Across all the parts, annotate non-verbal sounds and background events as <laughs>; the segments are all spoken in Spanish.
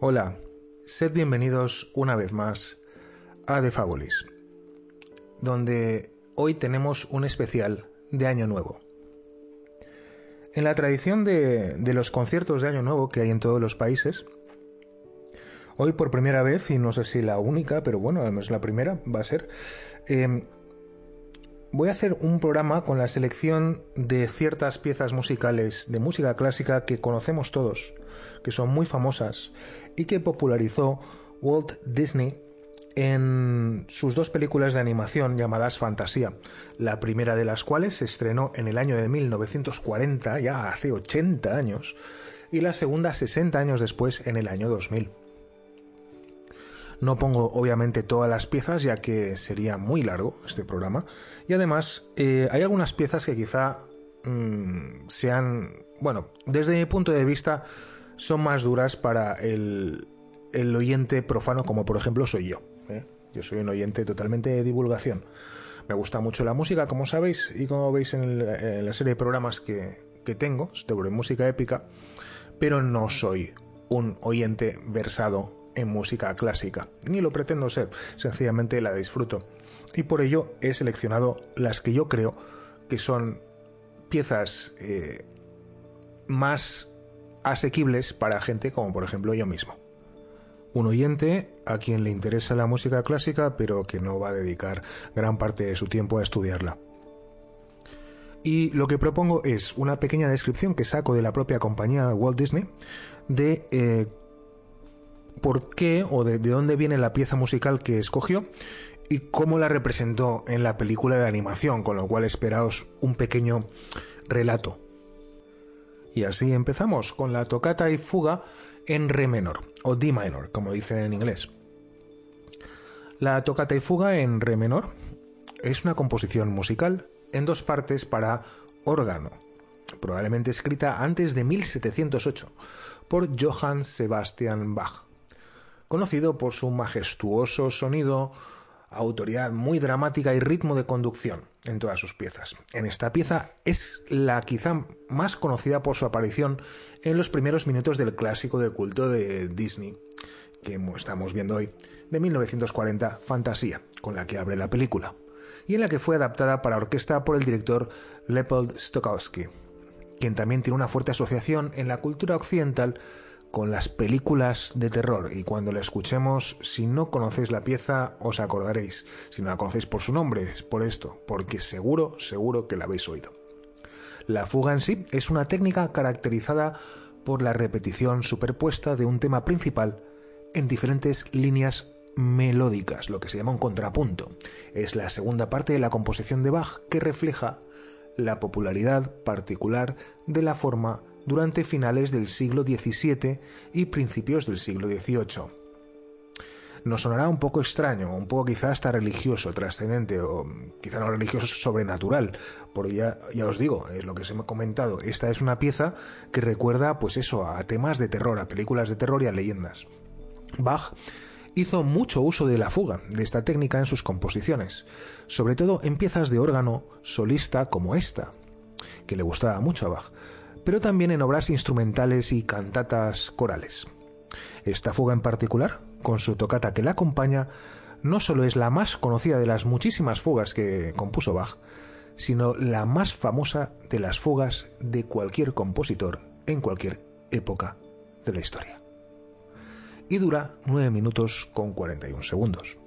Hola, sed bienvenidos una vez más a The Fabulis, donde hoy tenemos un especial de Año Nuevo. En la tradición de, los conciertos de Año Nuevo que hay en todos los países, hoy por primera vez, y no sé si la única, pero bueno, al menos la primera va a ser, em, voy a hacer un programa con la selección de ciertas piezas musicales de música clásica que conocemos todos, que son muy famosas y que popularizó Walt Disney en sus dos películas de animación llamadas Fantasía, la primera de las cuales se estrenó en el año de 1940, ya hace 80 años, y la segunda 60 años después, en el año 2000. No pongo obviamente todas las piezas ya que sería muy largo este programa. Y además eh, hay algunas piezas que quizá mm, sean, bueno, desde mi punto de vista son más duras para el, oyente profano como por ejemplo soy yo. ¿eh? Yo soy un oyente totalmente de divulgación. Me gusta mucho la música, como sabéis, y como veis en, la serie de programas que, que tengo sobre música épica, pero no soy un oyente versado en música clásica, ni lo pretendo ser, sencillamente la disfruto. Y por ello he seleccionado las que yo creo que son piezas eh, más asequibles para gente como por ejemplo yo mismo. Un oyente a quien le interesa la música clásica pero que no va a dedicar gran parte de su tiempo a estudiarla. Y lo que propongo es una pequeña descripción que saco de la propia compañía Walt Disney de eh, por qué o de, dónde viene la pieza musical que escogió y cómo la representó en la película de animación, con lo cual esperaos un pequeño relato. Y así empezamos con la tocata y fuga en re menor, o D minor, como dicen en inglés. La tocata y fuga en re menor es una composición musical en dos partes para órgano, probablemente escrita antes de 1708 por Johann Sebastian Bach conocido por su majestuoso sonido, autoridad muy dramática y ritmo de conducción en todas sus piezas. En esta pieza es la quizá más conocida por su aparición en los primeros minutos del clásico de culto de Disney, que estamos viendo hoy, de 1940, Fantasía, con la que abre la película, y en la que fue adaptada para orquesta por el director Leopold Stokowski, quien también tiene una fuerte asociación en la cultura occidental con las películas de terror y cuando la escuchemos, si no conocéis la pieza, os acordaréis. Si no la conocéis por su nombre, es por esto, porque seguro, seguro que la habéis oído. La fuga en sí es una técnica caracterizada por la repetición superpuesta de un tema principal en diferentes líneas melódicas, lo que se llama un contrapunto. Es la segunda parte de la composición de Bach que refleja la popularidad particular de la forma durante finales del siglo XVII y principios del siglo XVIII. Nos sonará un poco extraño, un poco quizá hasta religioso, trascendente, o quizá no religioso, sobrenatural, porque ya, ya os digo, es lo que os he comentado, esta es una pieza que recuerda, pues eso, a temas de terror, a películas de terror y a leyendas. Bach hizo mucho uso de la fuga, de esta técnica en sus composiciones, sobre todo en piezas de órgano solista como esta, que le gustaba mucho a Bach, pero también en obras instrumentales y cantatas corales. Esta fuga en particular, con su tocata que la acompaña, no solo es la más conocida de las muchísimas fugas que compuso Bach, sino la más famosa de las fugas de cualquier compositor en cualquier época de la historia. Y dura 9 minutos con 41 segundos.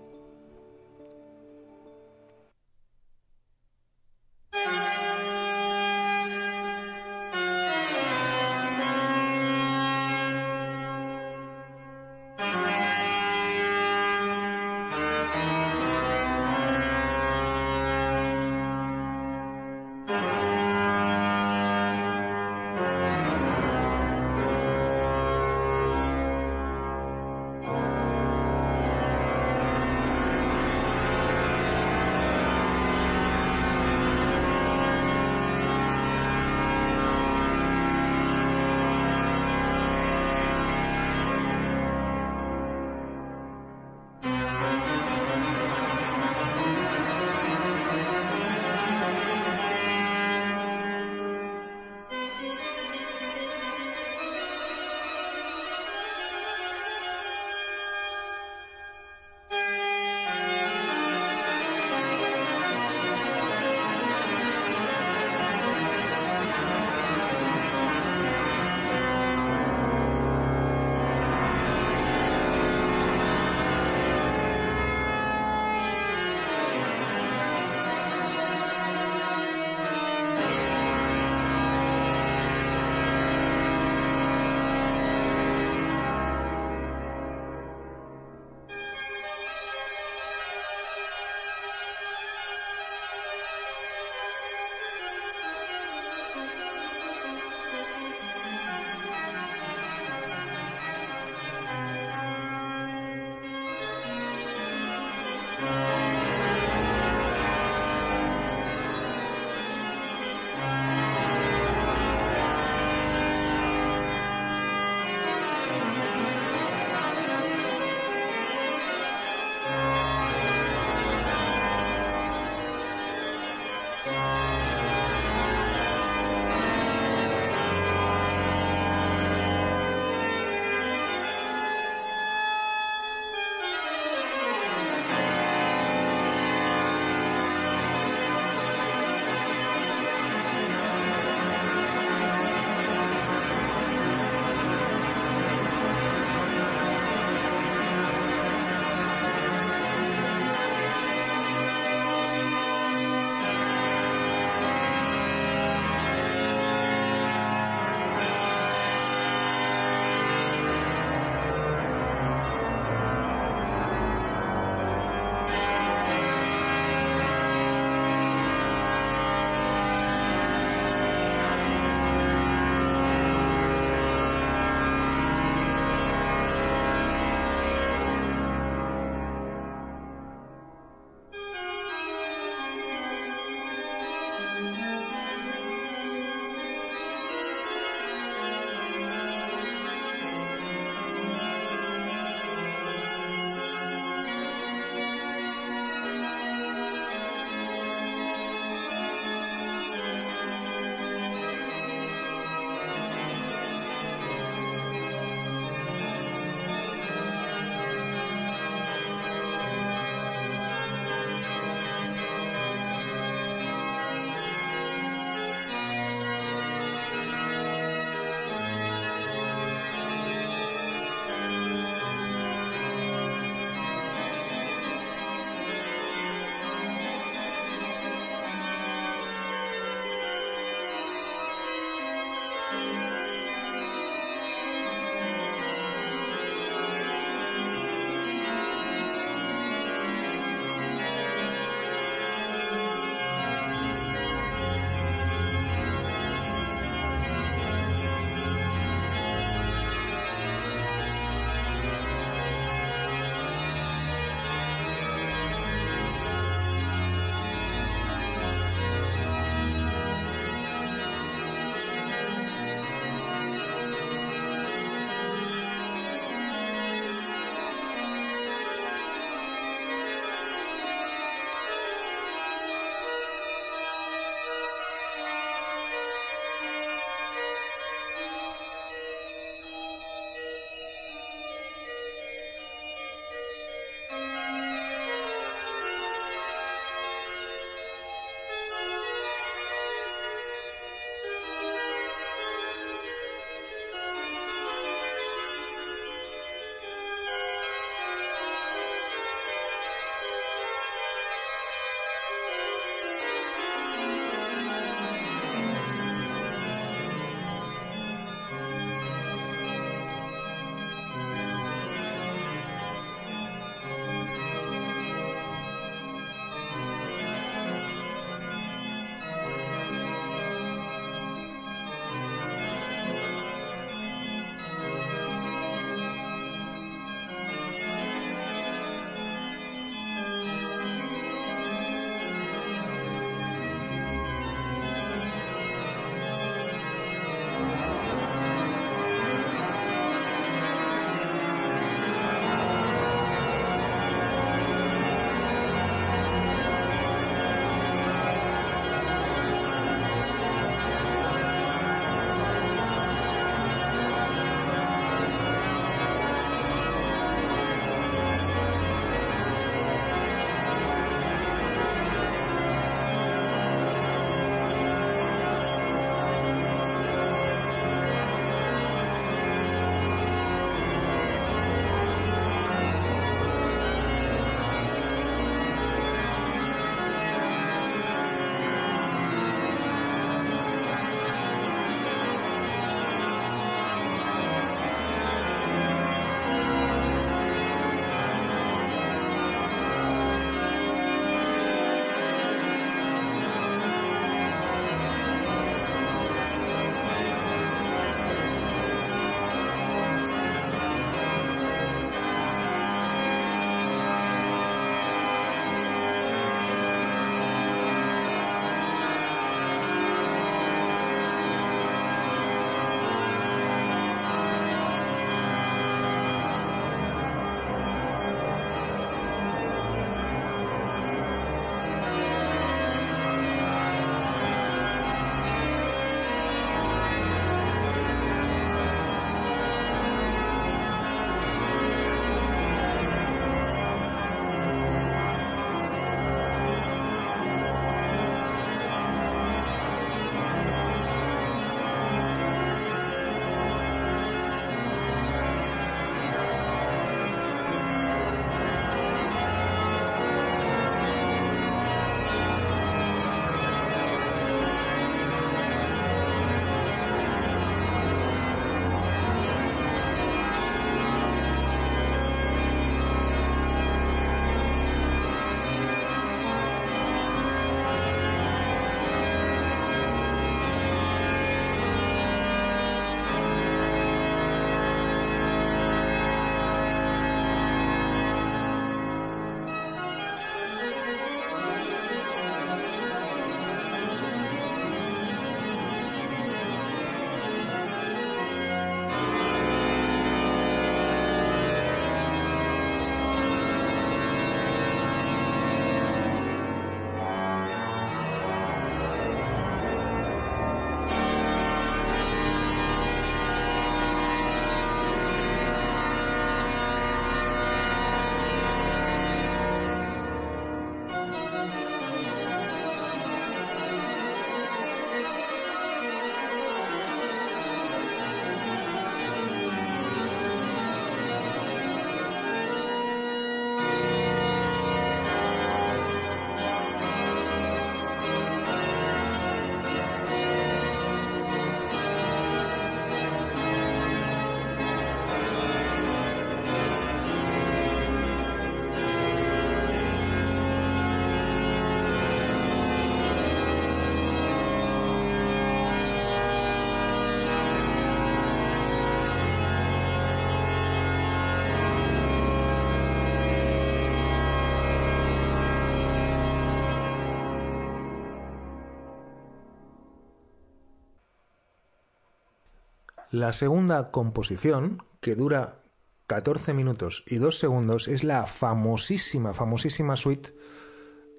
La segunda composición, que dura 14 minutos y 2 segundos, es la famosísima, famosísima suite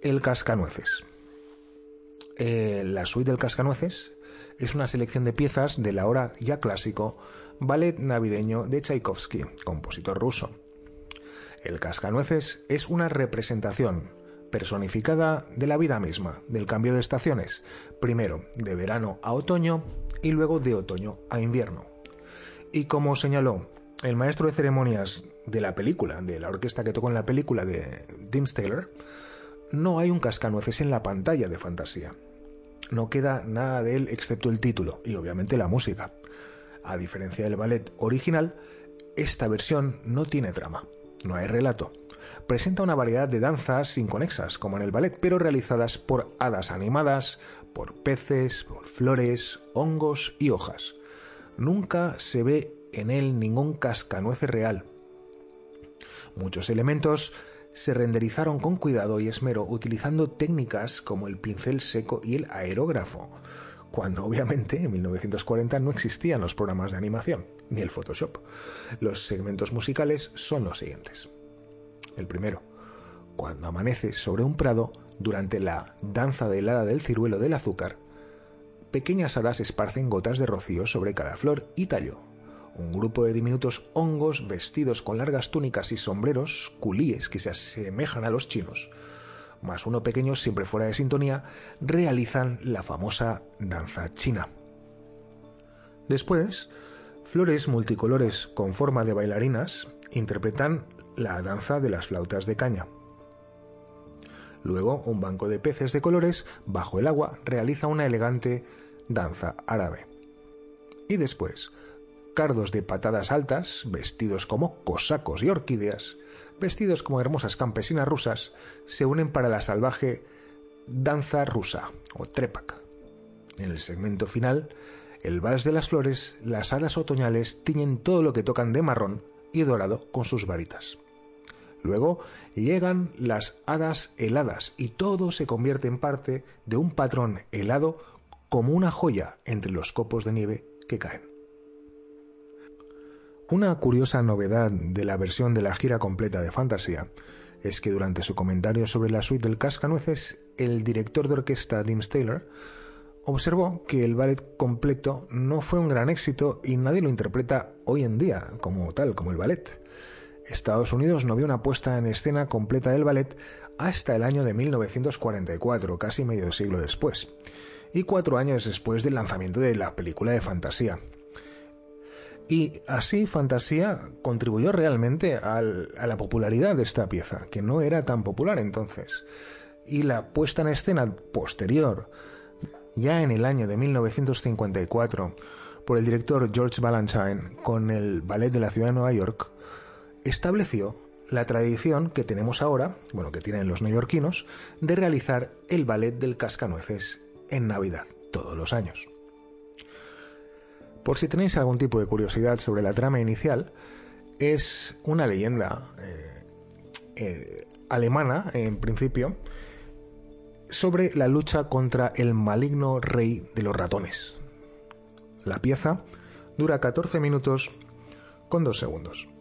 El Cascanueces. Eh, la suite del Cascanueces es una selección de piezas de la hora ya clásico ballet navideño de Tchaikovsky, compositor ruso. El Cascanueces es una representación personificada de la vida misma, del cambio de estaciones, primero de verano a otoño y luego de otoño a invierno. Y como señaló el maestro de ceremonias de la película, de la orquesta que tocó en la película de Tim Taylor, no hay un cascanueces en la pantalla de fantasía. No queda nada de él excepto el título y obviamente la música. A diferencia del ballet original, esta versión no tiene trama, no hay relato, presenta una variedad de danzas inconexas, como en el ballet, pero realizadas por hadas animadas, por peces, por flores, hongos y hojas. Nunca se ve en él ningún cascanueces real. Muchos elementos se renderizaron con cuidado y esmero utilizando técnicas como el pincel seco y el aerógrafo, cuando <laughs> obviamente en 1940 no existían los programas de animación, ni el Photoshop. Los segmentos musicales son los siguientes. El primero, cuando amanece sobre un prado durante la danza de helada del ciruelo del azúcar, pequeñas hadas esparcen gotas de rocío sobre cada flor y tallo. Un grupo de diminutos hongos vestidos con largas túnicas y sombreros, culíes que se asemejan a los chinos, más uno pequeño siempre fuera de sintonía, realizan la famosa danza china. Después, flores multicolores con forma de bailarinas interpretan la danza de las flautas de caña. Luego, un banco de peces de colores bajo el agua realiza una elegante danza árabe. Y después, cardos de patadas altas, vestidos como cosacos y orquídeas, vestidos como hermosas campesinas rusas, se unen para la salvaje danza rusa o trepak. En el segmento final, el vals de las flores, las hadas otoñales tiñen todo lo que tocan de marrón y dorado con sus varitas. Luego llegan las hadas heladas y todo se convierte en parte de un patrón helado como una joya entre los copos de nieve que caen. Una curiosa novedad de la versión de la gira completa de Fantasía es que durante su comentario sobre la suite del Cascanueces, el director de orquesta Dim Taylor observó que el ballet completo no fue un gran éxito y nadie lo interpreta hoy en día como tal, como el ballet. Estados Unidos no vio una puesta en escena completa del ballet hasta el año de 1944, casi medio siglo después, y cuatro años después del lanzamiento de la película de fantasía. Y así Fantasía contribuyó realmente a la popularidad de esta pieza, que no era tan popular entonces. Y la puesta en escena posterior, ya en el año de 1954, por el director George Valentine con el Ballet de la Ciudad de Nueva York, estableció la tradición que tenemos ahora, bueno, que tienen los neoyorquinos, de realizar el ballet del cascanueces en Navidad, todos los años. Por si tenéis algún tipo de curiosidad sobre la trama inicial, es una leyenda eh, eh, alemana, en principio, sobre la lucha contra el maligno rey de los ratones. La pieza dura 14 minutos con 2 segundos.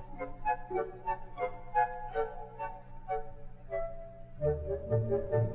Thank you.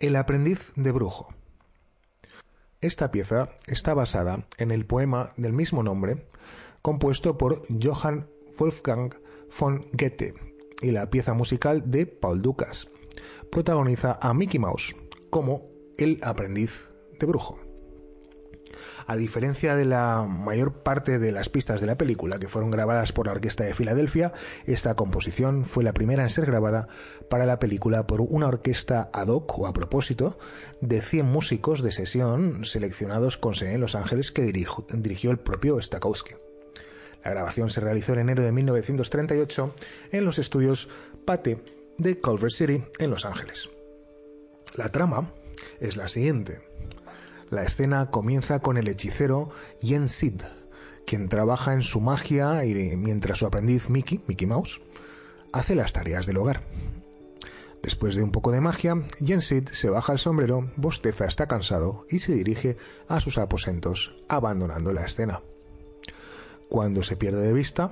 El aprendiz de brujo. Esta pieza está basada en el poema del mismo nombre, compuesto por Johann Wolfgang von Goethe, y la pieza musical de Paul Dukas. Protagoniza a Mickey Mouse como el aprendiz de brujo. A diferencia de la mayor parte de las pistas de la película que fueron grabadas por la Orquesta de Filadelfia, esta composición fue la primera en ser grabada para la película por una orquesta ad hoc o a propósito de 100 músicos de sesión seleccionados con sede en Los Ángeles que dirigió el propio Stokowski. La grabación se realizó en enero de 1938 en los estudios Pate de Culver City en Los Ángeles. La trama es la siguiente. La escena comienza con el hechicero Yen Sid, quien trabaja en su magia y mientras su aprendiz Mickey, Mickey Mouse, hace las tareas del hogar. Después de un poco de magia, Yen Sid se baja el sombrero, bosteza, está cansado y se dirige a sus aposentos, abandonando la escena. Cuando se pierde de vista,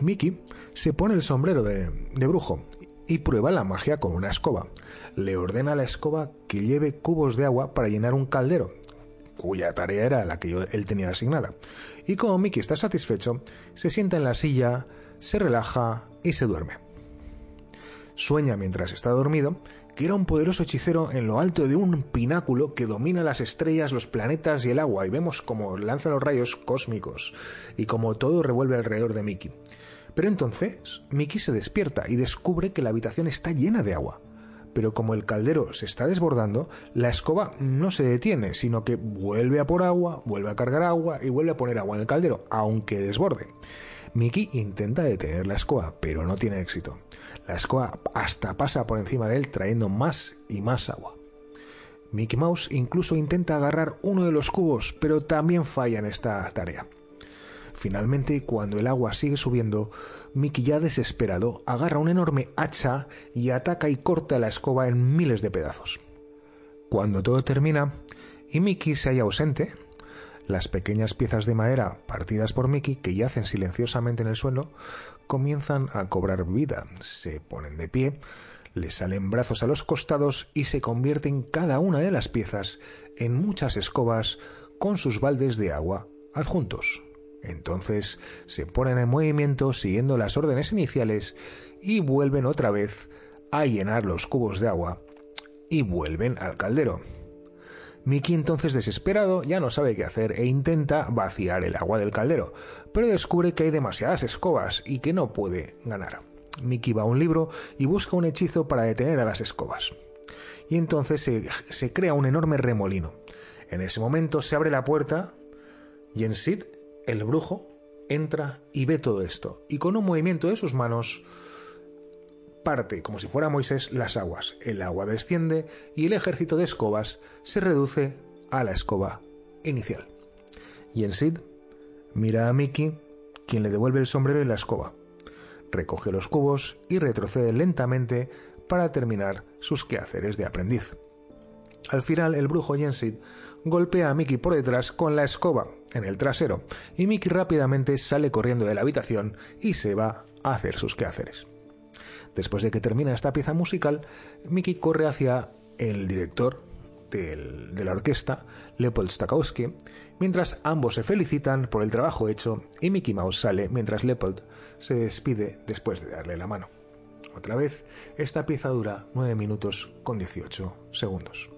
Mickey se pone el sombrero de brujo y prueba la magia con una escoba. Le ordena a la escoba que lleve cubos de agua para llenar un caldero, cuya tarea era la que él tenía asignada. Y como Mickey está satisfecho, se sienta en la silla, se relaja y se duerme. Sueña mientras está dormido que era un poderoso hechicero en lo alto de un pináculo que domina las estrellas, los planetas y el agua, y vemos cómo lanza los rayos cósmicos y como todo revuelve alrededor de Mickey. Pero entonces Mickey se despierta y descubre que la habitación está llena de agua. Pero como el caldero se está desbordando, la escoba no se detiene, sino que vuelve a por agua, vuelve a cargar agua y vuelve a poner agua en el caldero, aunque desborde. Mickey intenta detener la escoba, pero no tiene éxito. La escoba hasta pasa por encima de él trayendo más y más agua. Mickey Mouse incluso intenta agarrar uno de los cubos, pero también falla en esta tarea. Finalmente, cuando el agua sigue subiendo, Mickey ya desesperado agarra una enorme hacha y ataca y corta la escoba en miles de pedazos. Cuando todo termina y Mickey se halla ausente, las pequeñas piezas de madera partidas por Mickey, que yacen silenciosamente en el suelo, comienzan a cobrar vida, se ponen de pie, le salen brazos a los costados y se convierten cada una de las piezas en muchas escobas con sus baldes de agua adjuntos. Entonces se ponen en movimiento siguiendo las órdenes iniciales y vuelven otra vez a llenar los cubos de agua y vuelven al caldero. Mickey entonces desesperado ya no sabe qué hacer e intenta vaciar el agua del caldero, pero descubre que hay demasiadas escobas y que no puede ganar. Mickey va a un libro y busca un hechizo para detener a las escobas. Y entonces se, se crea un enorme remolino. En ese momento se abre la puerta y en Sid, el brujo, entra y ve todo esto, y con un movimiento de sus manos parte, como si fuera Moisés, las aguas. El agua desciende y el ejército de escobas se reduce a la escoba inicial. Y en Sid mira a Mickey, quien le devuelve el sombrero y la escoba. Recoge los cubos y retrocede lentamente para terminar sus quehaceres de aprendiz. Al final, el brujo Yensid golpea a Mickey por detrás con la escoba en el trasero y Mickey rápidamente sale corriendo de la habitación y se va a hacer sus quehaceres. Después de que termina esta pieza musical, Mickey corre hacia el director de la orquesta, Leopold Stokowski, mientras ambos se felicitan por el trabajo hecho y Mickey Mouse sale mientras Leopold se despide después de darle la mano. Otra vez, esta pieza dura 9 minutos con 18 segundos.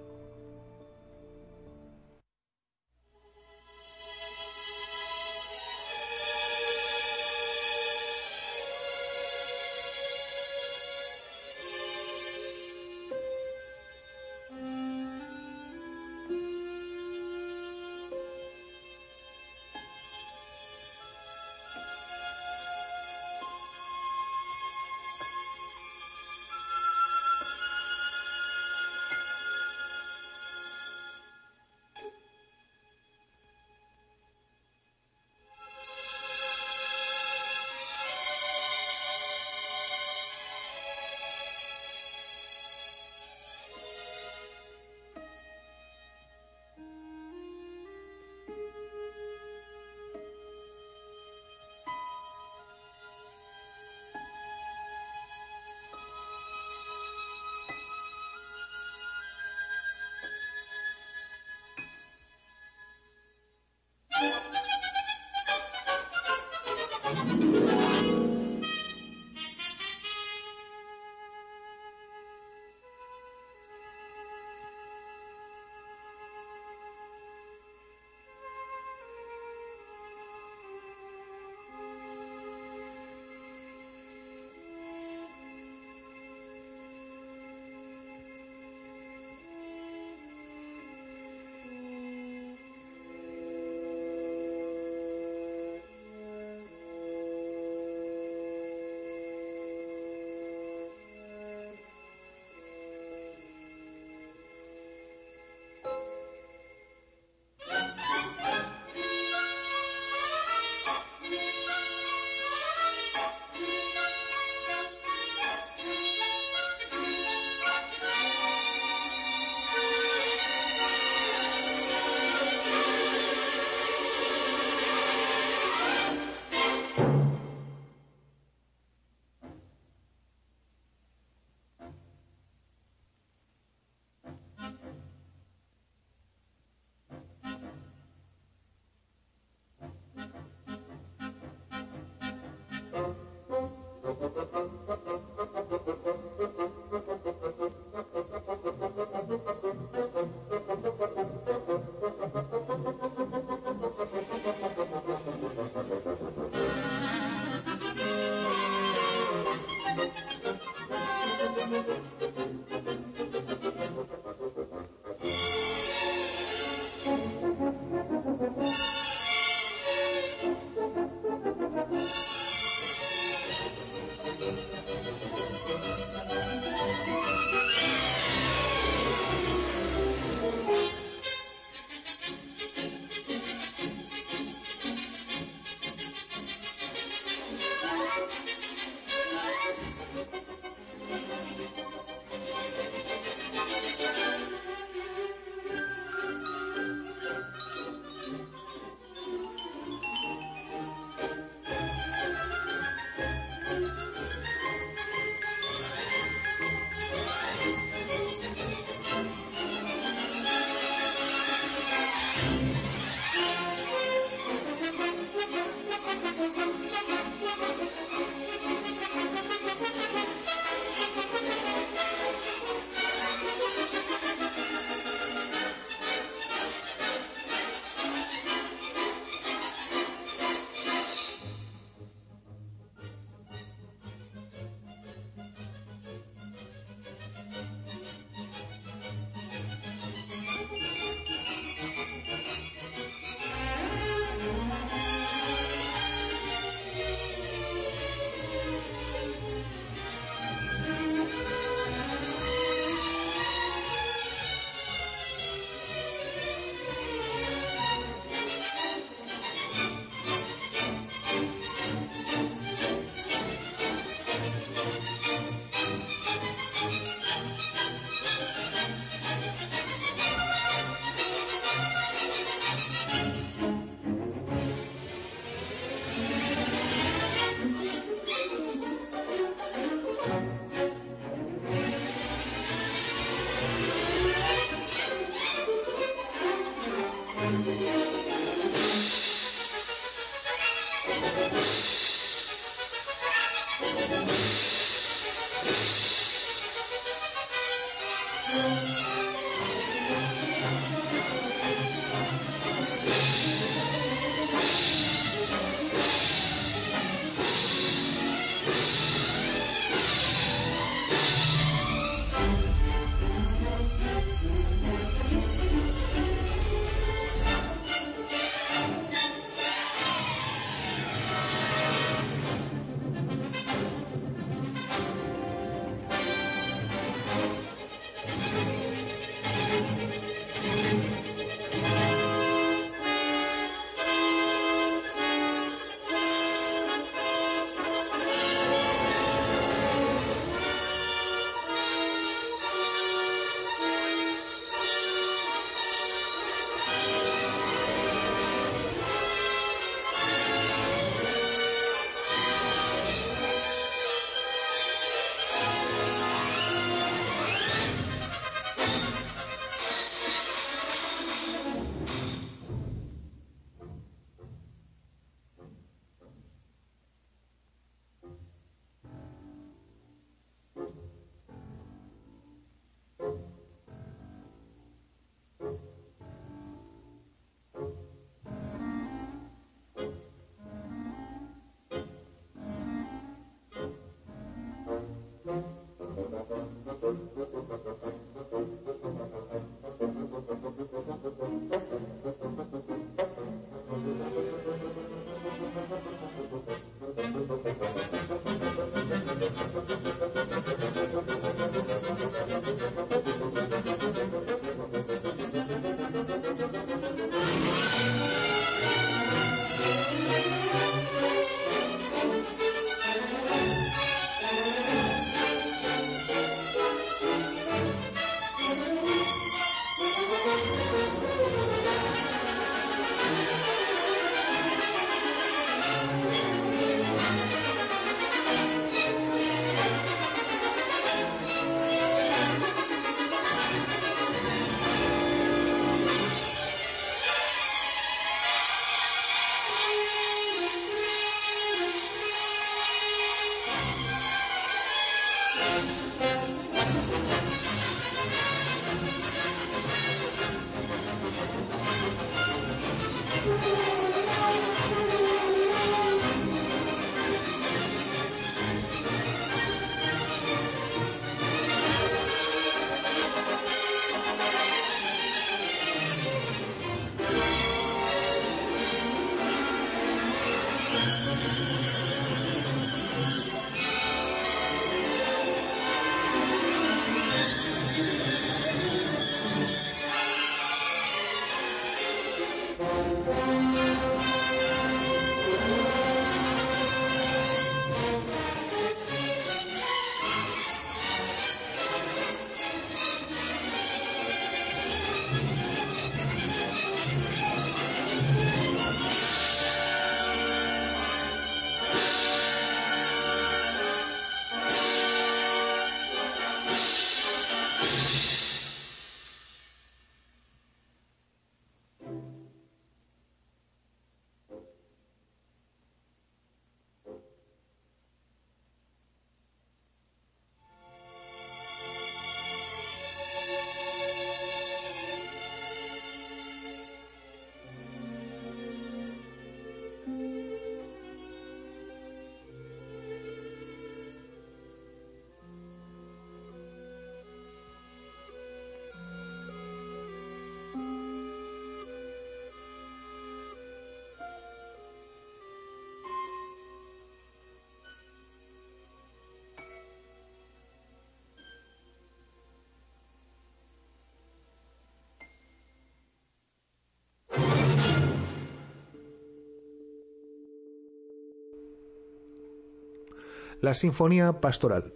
La Sinfonía Pastoral.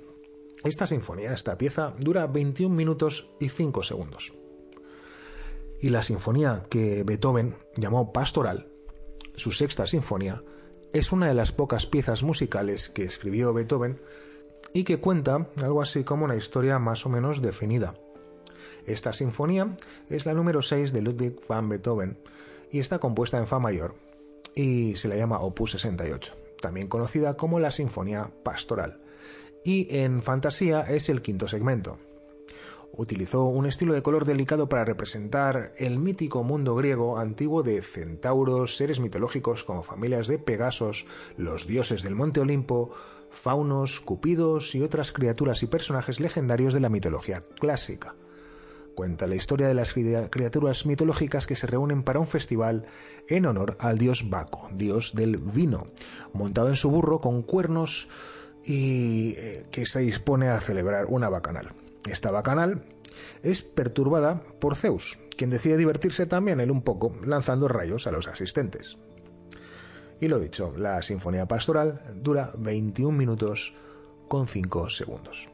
Esta sinfonía, esta pieza, dura 21 minutos y 5 segundos. Y la sinfonía que Beethoven llamó Pastoral, su sexta sinfonía, es una de las pocas piezas musicales que escribió Beethoven y que cuenta algo así como una historia más o menos definida. Esta sinfonía es la número 6 de Ludwig van Beethoven y está compuesta en Fa mayor y se la llama Opus 68, también conocida como la Sinfonía Pastoral. Y en fantasía es el quinto segmento. Utilizó un estilo de color delicado para representar el mítico mundo griego antiguo de centauros, seres mitológicos como familias de Pegasos, los dioses del Monte Olimpo, faunos, cupidos y otras criaturas y personajes legendarios de la mitología clásica. Cuenta la historia de las criaturas mitológicas que se reúnen para un festival en honor al dios Baco, dios del vino, montado en su burro con cuernos y eh, que se dispone a celebrar una bacanal. Esta bacanal es perturbada por Zeus, quien decide divertirse también él un poco lanzando rayos a los asistentes. Y lo dicho, la Sinfonía Pastoral dura 21 minutos con 5 segundos.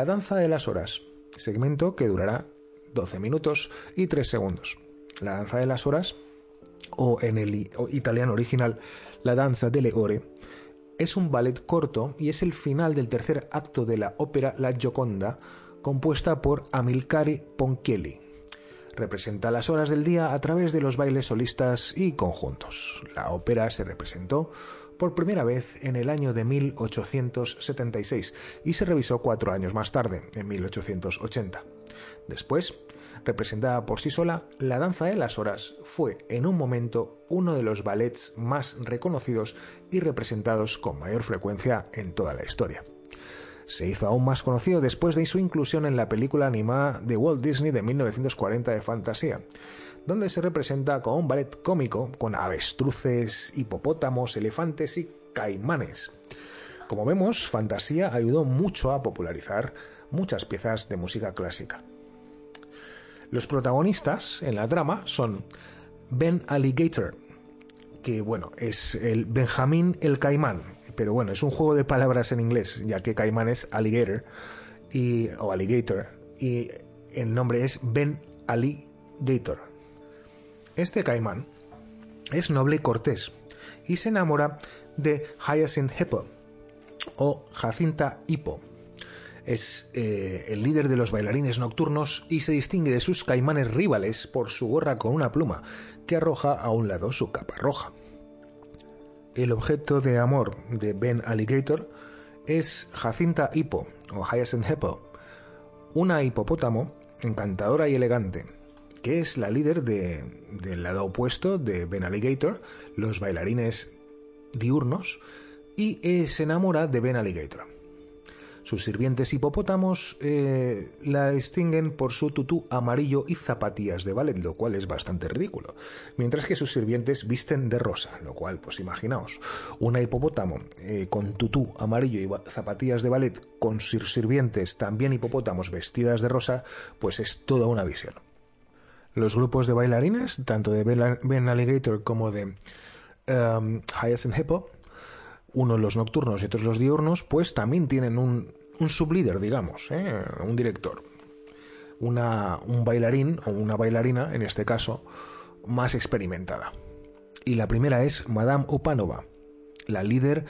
La danza de las horas, segmento que durará 12 minutos y 3 segundos. La danza de las horas, o en el italiano original, la danza delle ore, es un ballet corto y es el final del tercer acto de la ópera La Gioconda, compuesta por Amilcare Ponchielli. Representa las horas del día a través de los bailes solistas y conjuntos. La ópera se representó por primera vez en el año de 1876 y se revisó cuatro años más tarde, en 1880. Después, representada por sí sola, La Danza de las Horas fue en un momento uno de los ballets más reconocidos y representados con mayor frecuencia en toda la historia. Se hizo aún más conocido después de su inclusión en la película animada de Walt Disney de 1940 de fantasía, donde se representa como un ballet cómico con avestruces, hipopótamos, elefantes y caimanes. Como vemos, Fantasía ayudó mucho a popularizar muchas piezas de música clásica. Los protagonistas en la trama son Ben Alligator, que bueno, es el Benjamín el Caimán, pero bueno, es un juego de palabras en inglés, ya que Caimán es alligator y, o alligator y el nombre es Ben Alligator. Este Caimán es noble y cortés y se enamora de Hyacinth Hippo o Jacinta Hippo es eh, el líder de los bailarines nocturnos y se distingue de sus caimanes rivales por su gorra con una pluma que arroja a un lado su capa roja. El objeto de amor de Ben Alligator es Jacinta Hippo o Hyacinth Hippo, una hipopótamo encantadora y elegante, que es la líder del lado opuesto de Ben Alligator, los bailarines diurnos, y eh, se enamora de Ben Alligator. Sus sirvientes hipopótamos eh, la distinguen por su tutú amarillo y zapatillas de ballet, lo cual es bastante ridículo. Mientras que sus sirvientes visten de rosa, lo cual, pues imaginaos, una hipopótamo eh, con tutú amarillo y zapatillas de ballet con sus sirvientes también hipopótamos vestidas de rosa, pues es toda una visión. Los grupos de bailarines, tanto de Ben Alligator como de um, Hyacinth Hippo, unos los nocturnos y otros los diurnos, pues también tienen un, sublíder, digamos, ¿eh? un director, una, un bailarín o una bailarina, en este caso, más experimentada. Y la primera es Madame Upanova, la líder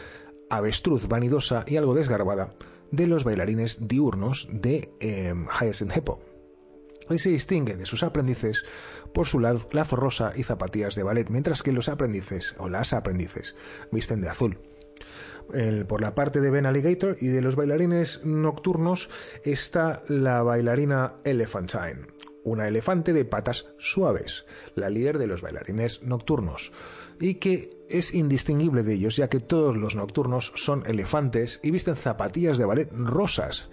avestruz, vanidosa y algo desgarbada de los bailarines diurnos de eh, Hyacinth Hippo. Y se distingue de sus aprendices por su lazo rosa y zapatillas de ballet, mientras que los aprendices o las aprendices visten de azul. Por la parte de Ben Alligator y de los bailarines nocturnos está la bailarina Elephantine, una elefante de patas suaves, la líder de los bailarines nocturnos, y que es indistinguible de ellos ya que todos los nocturnos son elefantes y visten zapatillas de ballet rosas,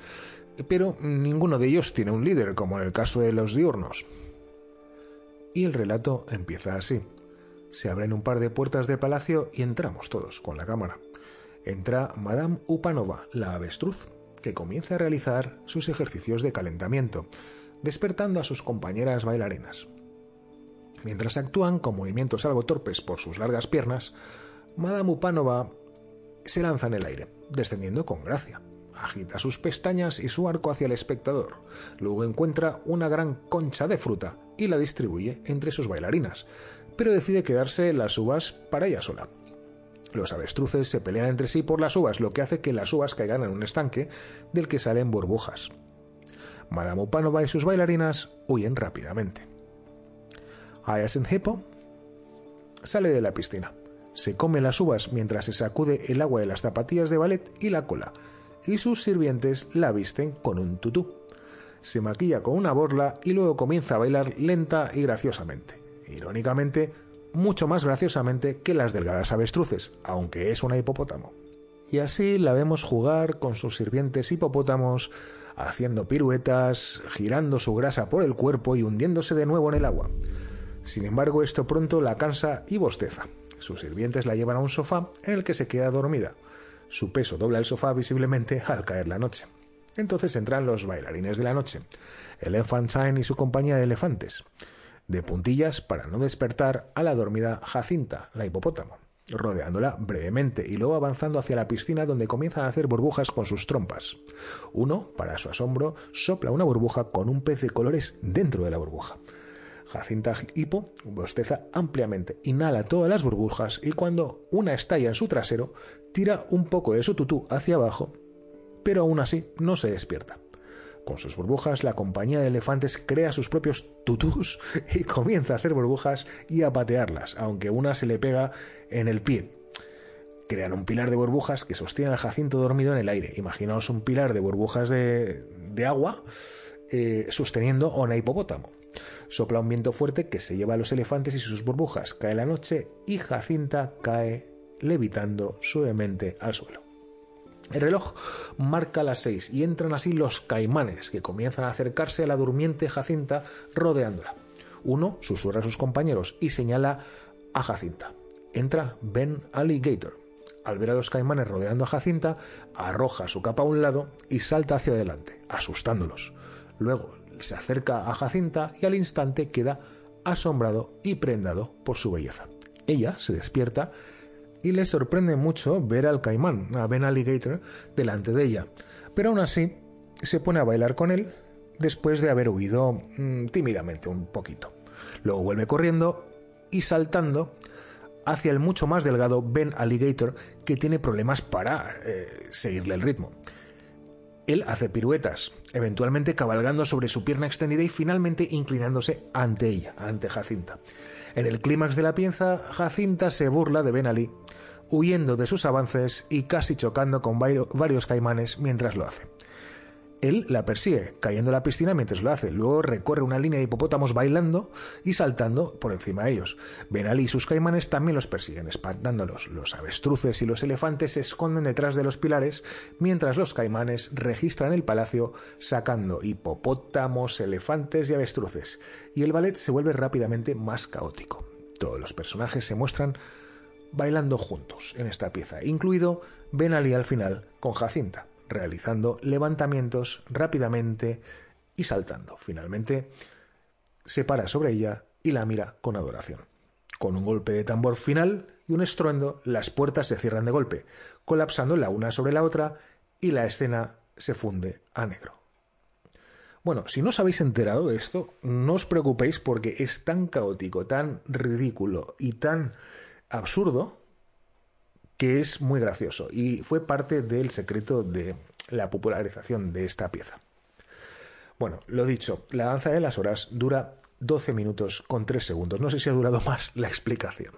pero ninguno de ellos tiene un líder como en el caso de los diurnos. Y el relato empieza así. Se abren un par de puertas de palacio y entramos todos con la cámara entra Madame Upanova, la avestruz, que comienza a realizar sus ejercicios de calentamiento, despertando a sus compañeras bailarinas. Mientras actúan con movimientos algo torpes por sus largas piernas, Madame Upanova se lanza en el aire, descendiendo con gracia. Agita sus pestañas y su arco hacia el espectador. Luego encuentra una gran concha de fruta y la distribuye entre sus bailarinas, pero decide quedarse las uvas para ella sola. Los avestruces se pelean entre sí por las uvas, lo que hace que las uvas caigan en un estanque del que salen burbujas. Madame Upanova y sus bailarinas huyen rápidamente. Hyacinth Hippo sale de la piscina, se come las uvas mientras se sacude el agua de las zapatillas de ballet y la cola, y sus sirvientes la visten con un tutú. Se maquilla con una borla y luego comienza a bailar lenta y graciosamente. Irónicamente, mucho más graciosamente que las delgadas avestruces, aunque es una hipopótamo. Y así la vemos jugar con sus sirvientes hipopótamos, haciendo piruetas, girando su grasa por el cuerpo y hundiéndose de nuevo en el agua. Sin embargo, esto pronto la cansa y bosteza. Sus sirvientes la llevan a un sofá en el que se queda dormida. Su peso dobla el sofá visiblemente al caer la noche. Entonces entran los bailarines de la noche, el Elephantine y su compañía de elefantes de puntillas para no despertar a la dormida Jacinta, la hipopótamo, rodeándola brevemente y luego avanzando hacia la piscina donde comienzan a hacer burbujas con sus trompas. Uno, para su asombro, sopla una burbuja con un pez de colores dentro de la burbuja. Jacinta Hipo bosteza ampliamente, inhala todas las burbujas y cuando una estalla en su trasero, tira un poco de su tutú hacia abajo, pero aún así no se despierta. Con sus burbujas, la compañía de elefantes crea sus propios tutús y comienza a hacer burbujas y a patearlas, aunque una se le pega en el pie. Crean un pilar de burbujas que sostiene al Jacinto dormido en el aire. Imaginaos un pilar de burbujas de, agua eh, sosteniendo a un hipopótamo. Sopla un viento fuerte que se lleva a los elefantes y sus burbujas. Cae la noche y Jacinta cae levitando suavemente al suelo. El reloj marca las seis y entran así los caimanes, que comienzan a acercarse a la durmiente Jacinta rodeándola. Uno susurra a sus compañeros y señala a Jacinta. Entra Ben Alligator. Al ver a los caimanes rodeando a Jacinta, arroja su capa a un lado y salta hacia adelante, asustándolos. Luego se acerca a Jacinta y al instante queda asombrado y prendado por su belleza. Ella se despierta y le sorprende mucho ver al caimán, a Ben Alligator, delante de ella. Pero aún así, se pone a bailar con él después de haber huido mm, tímidamente un poquito. Luego vuelve corriendo y saltando hacia el mucho más delgado Ben Alligator que tiene problemas para eh, seguirle el ritmo. Él hace piruetas, eventualmente cabalgando sobre su pierna extendida y finalmente inclinándose ante ella, ante Jacinta. En el clímax de la pieza, Jacinta se burla de Ben Ali, huyendo de sus avances y casi chocando con varios caimanes mientras lo hace. Él la persigue, cayendo en la piscina mientras lo hace. Luego recorre una línea de hipopótamos bailando y saltando por encima de ellos. Benali y sus caimanes también los persiguen, espantándolos. Los avestruces y los elefantes se esconden detrás de los pilares, mientras los caimanes registran el palacio sacando hipopótamos, elefantes y avestruces. Y el ballet se vuelve rápidamente más caótico. Todos los personajes se muestran bailando juntos en esta pieza, incluido Benali al final con Jacinta realizando levantamientos rápidamente y saltando. Finalmente, se para sobre ella y la mira con adoración. Con un golpe de tambor final y un estruendo, las puertas se cierran de golpe, colapsando la una sobre la otra y la escena se funde a negro. Bueno, si no os habéis enterado de esto, no os preocupéis porque es tan caótico, tan ridículo y tan absurdo que es muy gracioso y fue parte del secreto de la popularización de esta pieza. Bueno, lo dicho, la danza de las horas dura 12 minutos con 3 segundos. No sé si ha durado más la explicación.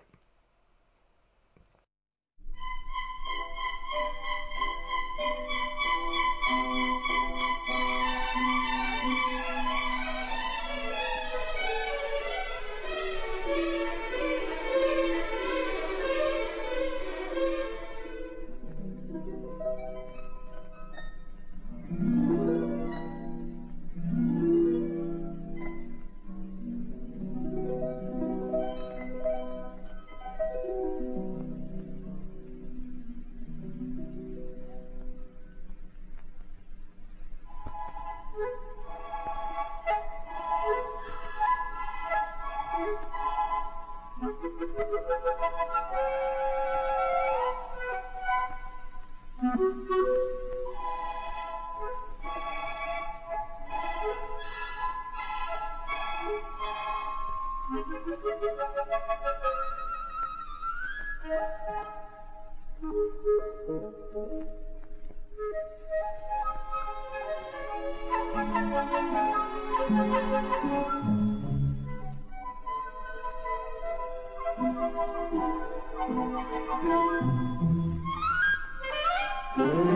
Música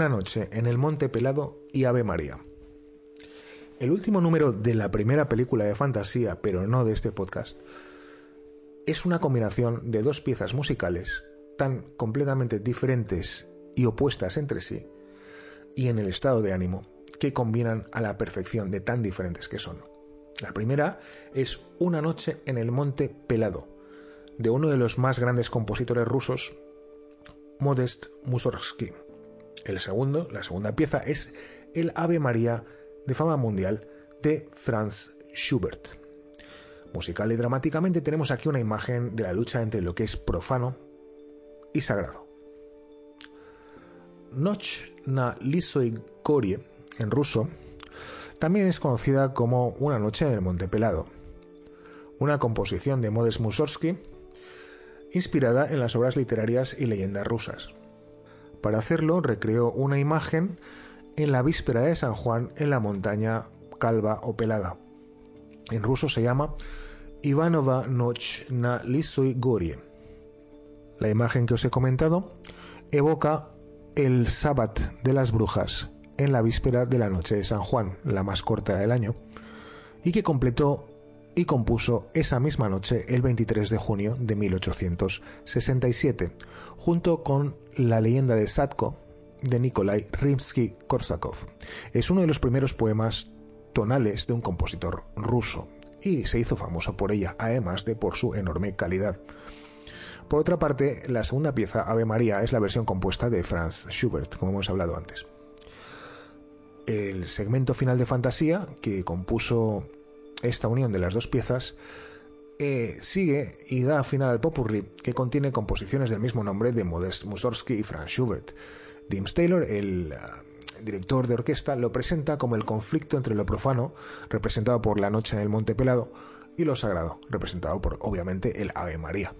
Una noche en el Monte Pelado y Ave María. El último número de la primera película de fantasía, pero no de este podcast, es una combinación de dos piezas musicales tan completamente diferentes y opuestas entre sí, y en el estado de ánimo que combinan a la perfección de tan diferentes que son. La primera es Una noche en el Monte Pelado, de uno de los más grandes compositores rusos, Modest Mussorgsky. El segundo, la segunda pieza, es el Ave María de fama mundial de Franz Schubert. Musical y dramáticamente tenemos aquí una imagen de la lucha entre lo que es profano y sagrado. Noch na Lisoy Gorie, en ruso, también es conocida como Una noche en el Monte Pelado, una composición de Modest Mussorgsky inspirada en las obras literarias y leyendas rusas. Para hacerlo recreó una imagen en la víspera de San Juan en la montaña calva o pelada. En ruso se llama Ivanova Noch na Lisoy Gorie. La imagen que os he comentado evoca el Sabbat de las brujas en la víspera de la noche de San Juan, la más corta del año, y que completó y compuso esa misma noche el 23 de junio de 1867, junto con La leyenda de Sadko de Nikolai Rimsky-Korsakov. Es uno de los primeros poemas tonales de un compositor ruso y se hizo famoso por ella, además de por su enorme calidad. Por otra parte, la segunda pieza, Ave María, es la versión compuesta de Franz Schubert, como hemos hablado antes. El segmento final de fantasía, que compuso esta unión de las dos piezas eh, sigue y da final al popurrí que contiene composiciones del mismo nombre de Modest Mussorgsky y Franz Schubert. Dims Taylor, el ah, director de orquesta, lo presenta como el conflicto entre lo profano, representado por la noche en el Monte Pelado, y lo sagrado, representado por, obviamente, el Ave María.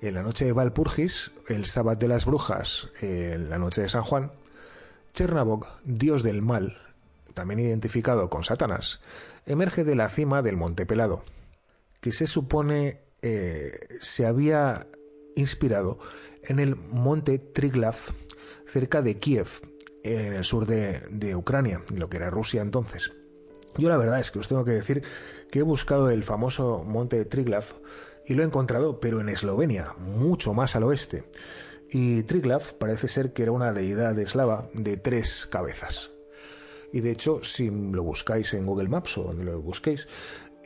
En la noche de Valpurgis, el sábado de las brujas, en la noche de San Juan, Chernabog, dios del mal, también identificado con Satanás, emerge de la cima del Monte Pelado, que se supone eh, se había inspirado en el Monte Triglav, cerca de Kiev, en el sur de, de Ucrania, lo que era Rusia entonces. Yo la verdad es que os tengo que decir que he buscado el famoso Monte Triglav y lo he encontrado, pero en Eslovenia, mucho más al oeste. Y Triglav parece ser que era una deidad eslava de tres cabezas. Y de hecho, si lo buscáis en Google Maps o donde lo busquéis,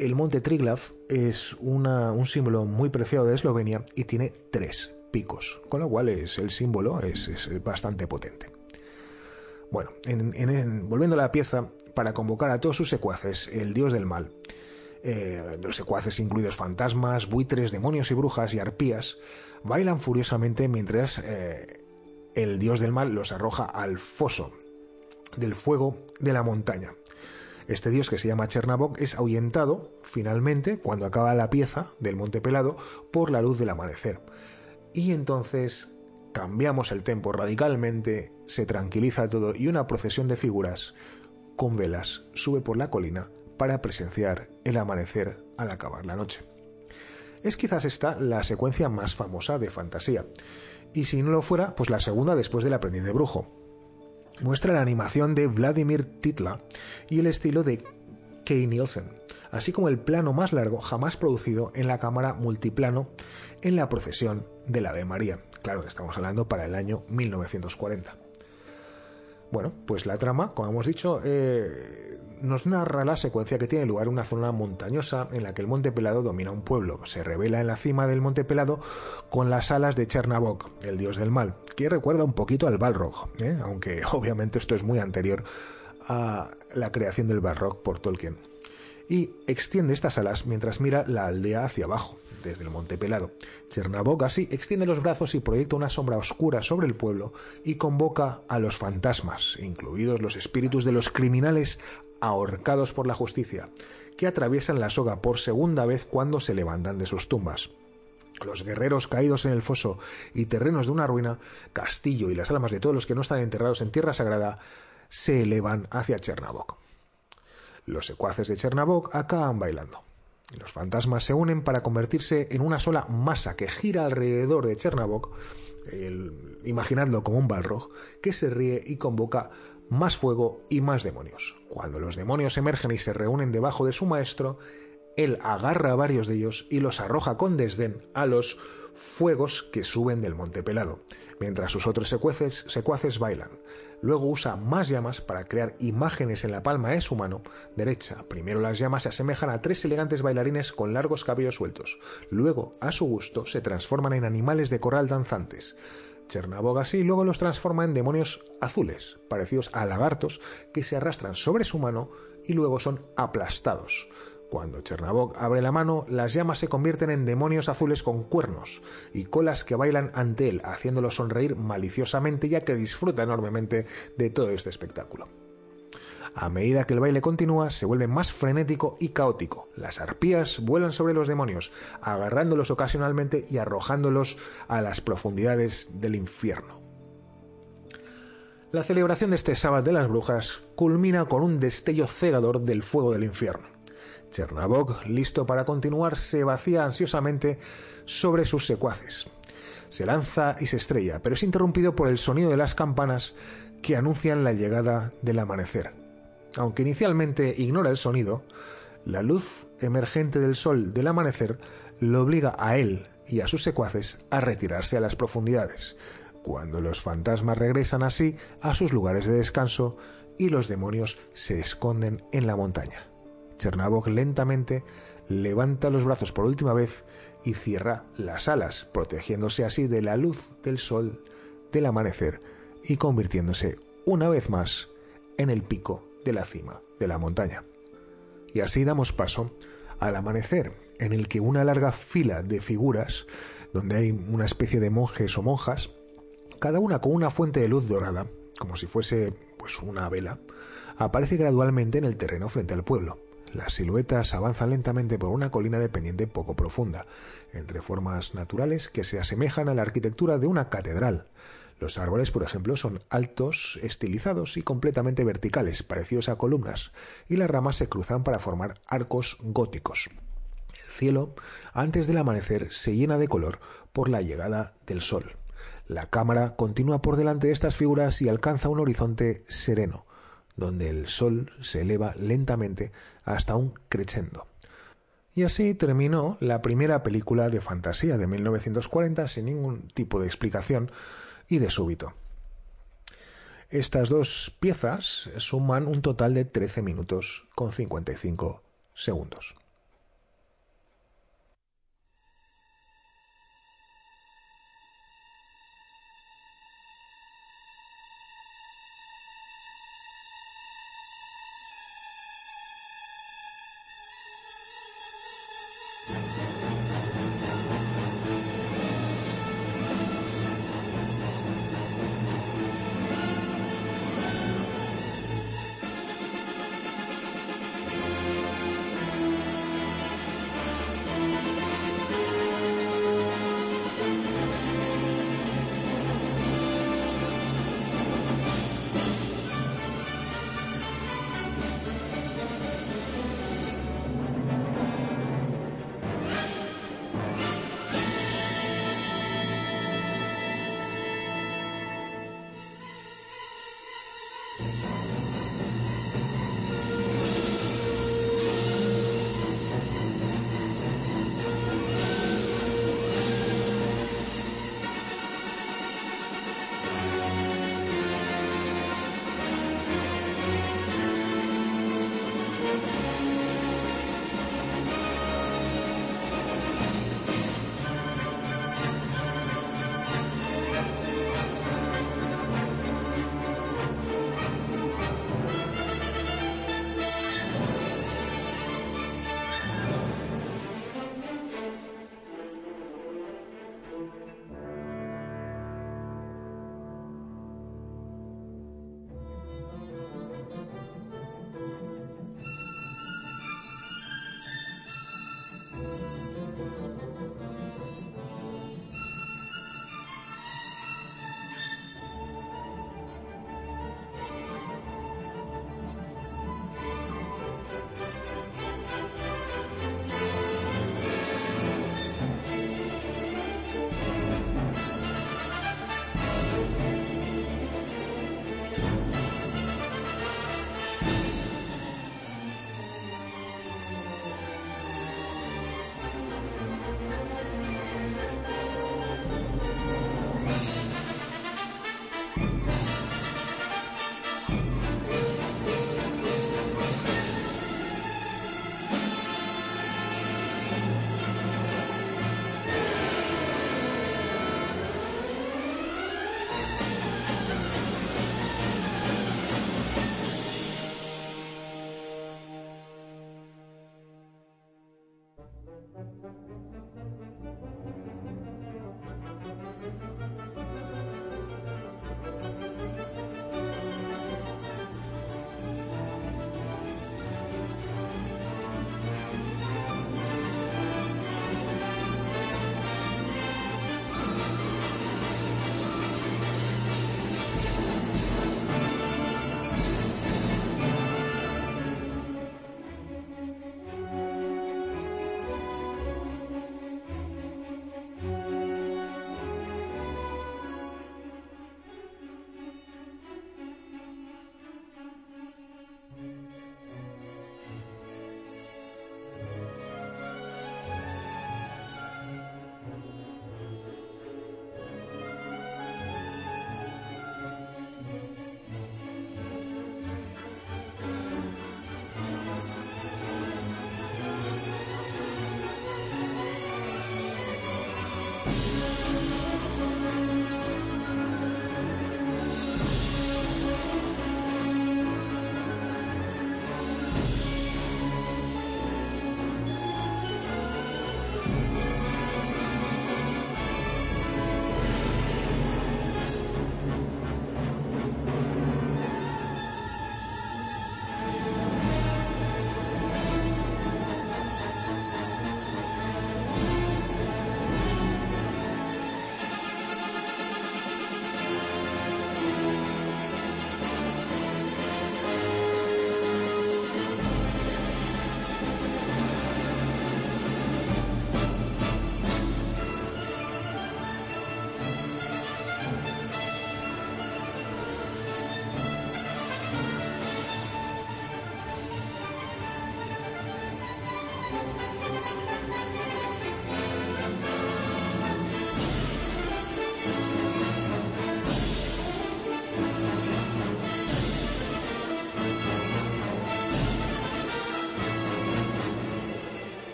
el monte Triglav es un símbolo muy preciado de Eslovenia y tiene tres picos, con lo cual es, el símbolo es, bastante potente. Bueno, volviendo a la pieza, para convocar a todos sus secuaces, el dios del mal, eh, los secuaces incluidos fantasmas, buitres, demonios y brujas y arpías, bailan furiosamente mientras eh, el dios del mal los arroja al foso del fuego de la montaña. Este dios que se llama Chernabog es ahuyentado finalmente cuando acaba la pieza del Monte Pelado por la luz del amanecer. Y entonces cambiamos el tempo radicalmente, se tranquiliza todo y una procesión de figuras con velas sube por la colina para presenciar el amanecer al acabar la noche. Es quizás esta la secuencia más famosa de fantasía, y si no lo fuera, pues la segunda después del aprendiz de brujo, muestra la animación de Vladimir Titla y el estilo de Kay Nielsen, así como el plano más largo jamás producido en la cámara multiplano en la procesión de la Ave María. Claro que estamos hablando para el año 1940. Bueno, pues la trama, como hemos dicho, eh, nos narra la secuencia que tiene lugar en una zona montañosa en la que el Monte Pelado domina un pueblo. Se revela en la cima del Monte Pelado con las alas de Chernabog, el dios del mal, que recuerda un poquito al Balrog, ¿eh? aunque <laughs> obviamente esto es muy anterior a la creación del Balrog por Tolkien. Y extiende estas alas mientras mira la aldea hacia abajo, desde el Monte Pelado. Chernabog así extiende los brazos y proyecta una sombra oscura sobre el pueblo y convoca a los fantasmas, incluidos los espíritus de los criminales ahorcados por la justicia, que atraviesan la soga por segunda vez cuando se levantan de sus tumbas. Los guerreros caídos en el foso y terrenos de una ruina, castillo y las almas de todos los que no están enterrados en tierra sagrada, se elevan hacia Chernabog. Los secuaces de Chernabog acaban bailando. Los fantasmas se unen para convertirse en una sola masa que gira alrededor de Chernabog imaginadlo como un balrog, que se ríe y convoca más fuego y más demonios. Cuando los demonios emergen y se reúnen debajo de su maestro, él agarra a varios de ellos y los arroja con desdén a los fuegos que suben del monte pelado, mientras sus otros secuaces, secuaces bailan. Luego usa más llamas para crear imágenes en la palma de su mano derecha. Primero las llamas se asemejan a tres elegantes bailarines con largos cabellos sueltos. Luego, a su gusto, se transforman en animales de corral danzantes. Chernabog así luego los transforma en demonios azules, parecidos a lagartos que se arrastran sobre su mano y luego son aplastados. Cuando Chernabog abre la mano, las llamas se convierten en demonios azules con cuernos y colas que bailan ante él, haciéndolo sonreír maliciosamente ya que disfruta enormemente de todo este espectáculo. A medida que el baile continúa, se vuelve más frenético y caótico. Las arpías vuelan sobre los demonios, agarrándolos ocasionalmente y arrojándolos a las profundidades del infierno. La celebración de este sábado de las brujas culmina con un destello cegador del fuego del infierno. Chernabog, listo para continuar, se vacía ansiosamente sobre sus secuaces. Se lanza y se estrella, pero es interrumpido por el sonido de las campanas que anuncian la llegada del amanecer. Aunque inicialmente ignora el sonido, la luz emergente del sol del amanecer lo obliga a él y a sus secuaces a retirarse a las profundidades, cuando los fantasmas regresan así a sus lugares de descanso y los demonios se esconden en la montaña. Chernabog lentamente levanta los brazos por última vez y cierra las alas, protegiéndose así de la luz del sol del amanecer y convirtiéndose una vez más en el pico de la cima de la montaña. Y así damos paso al amanecer, en el que una larga fila de figuras, donde hay una especie de monjes o monjas, cada una con una fuente de luz dorada, como si fuese pues una vela, aparece gradualmente en el terreno frente al pueblo. Las siluetas avanzan lentamente por una colina de pendiente poco profunda, entre formas naturales que se asemejan a la arquitectura de una catedral, los árboles, por ejemplo, son altos, estilizados y completamente verticales, parecidos a columnas, y las ramas se cruzan para formar arcos góticos. El cielo, antes del amanecer, se llena de color por la llegada del sol. La cámara continúa por delante de estas figuras y alcanza un horizonte sereno, donde el sol se eleva lentamente hasta un crescendo. Y así terminó la primera película de fantasía de 1940 sin ningún tipo de explicación y de súbito. Estas dos piezas suman un total de 13 minutos con 55 segundos.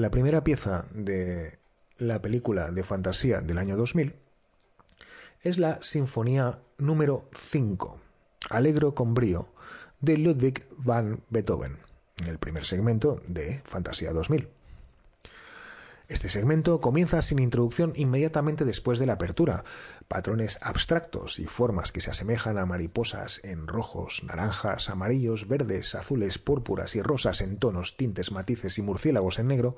La primera pieza de la película de fantasía del año 2000 es la Sinfonía número 5, Alegro con brío, de Ludwig van Beethoven, en el primer segmento de Fantasía 2000. Este segmento comienza sin introducción inmediatamente después de la apertura. Patrones abstractos y formas que se asemejan a mariposas en rojos, naranjas, amarillos, verdes, azules, púrpuras y rosas en tonos, tintes, matices y murciélagos en negro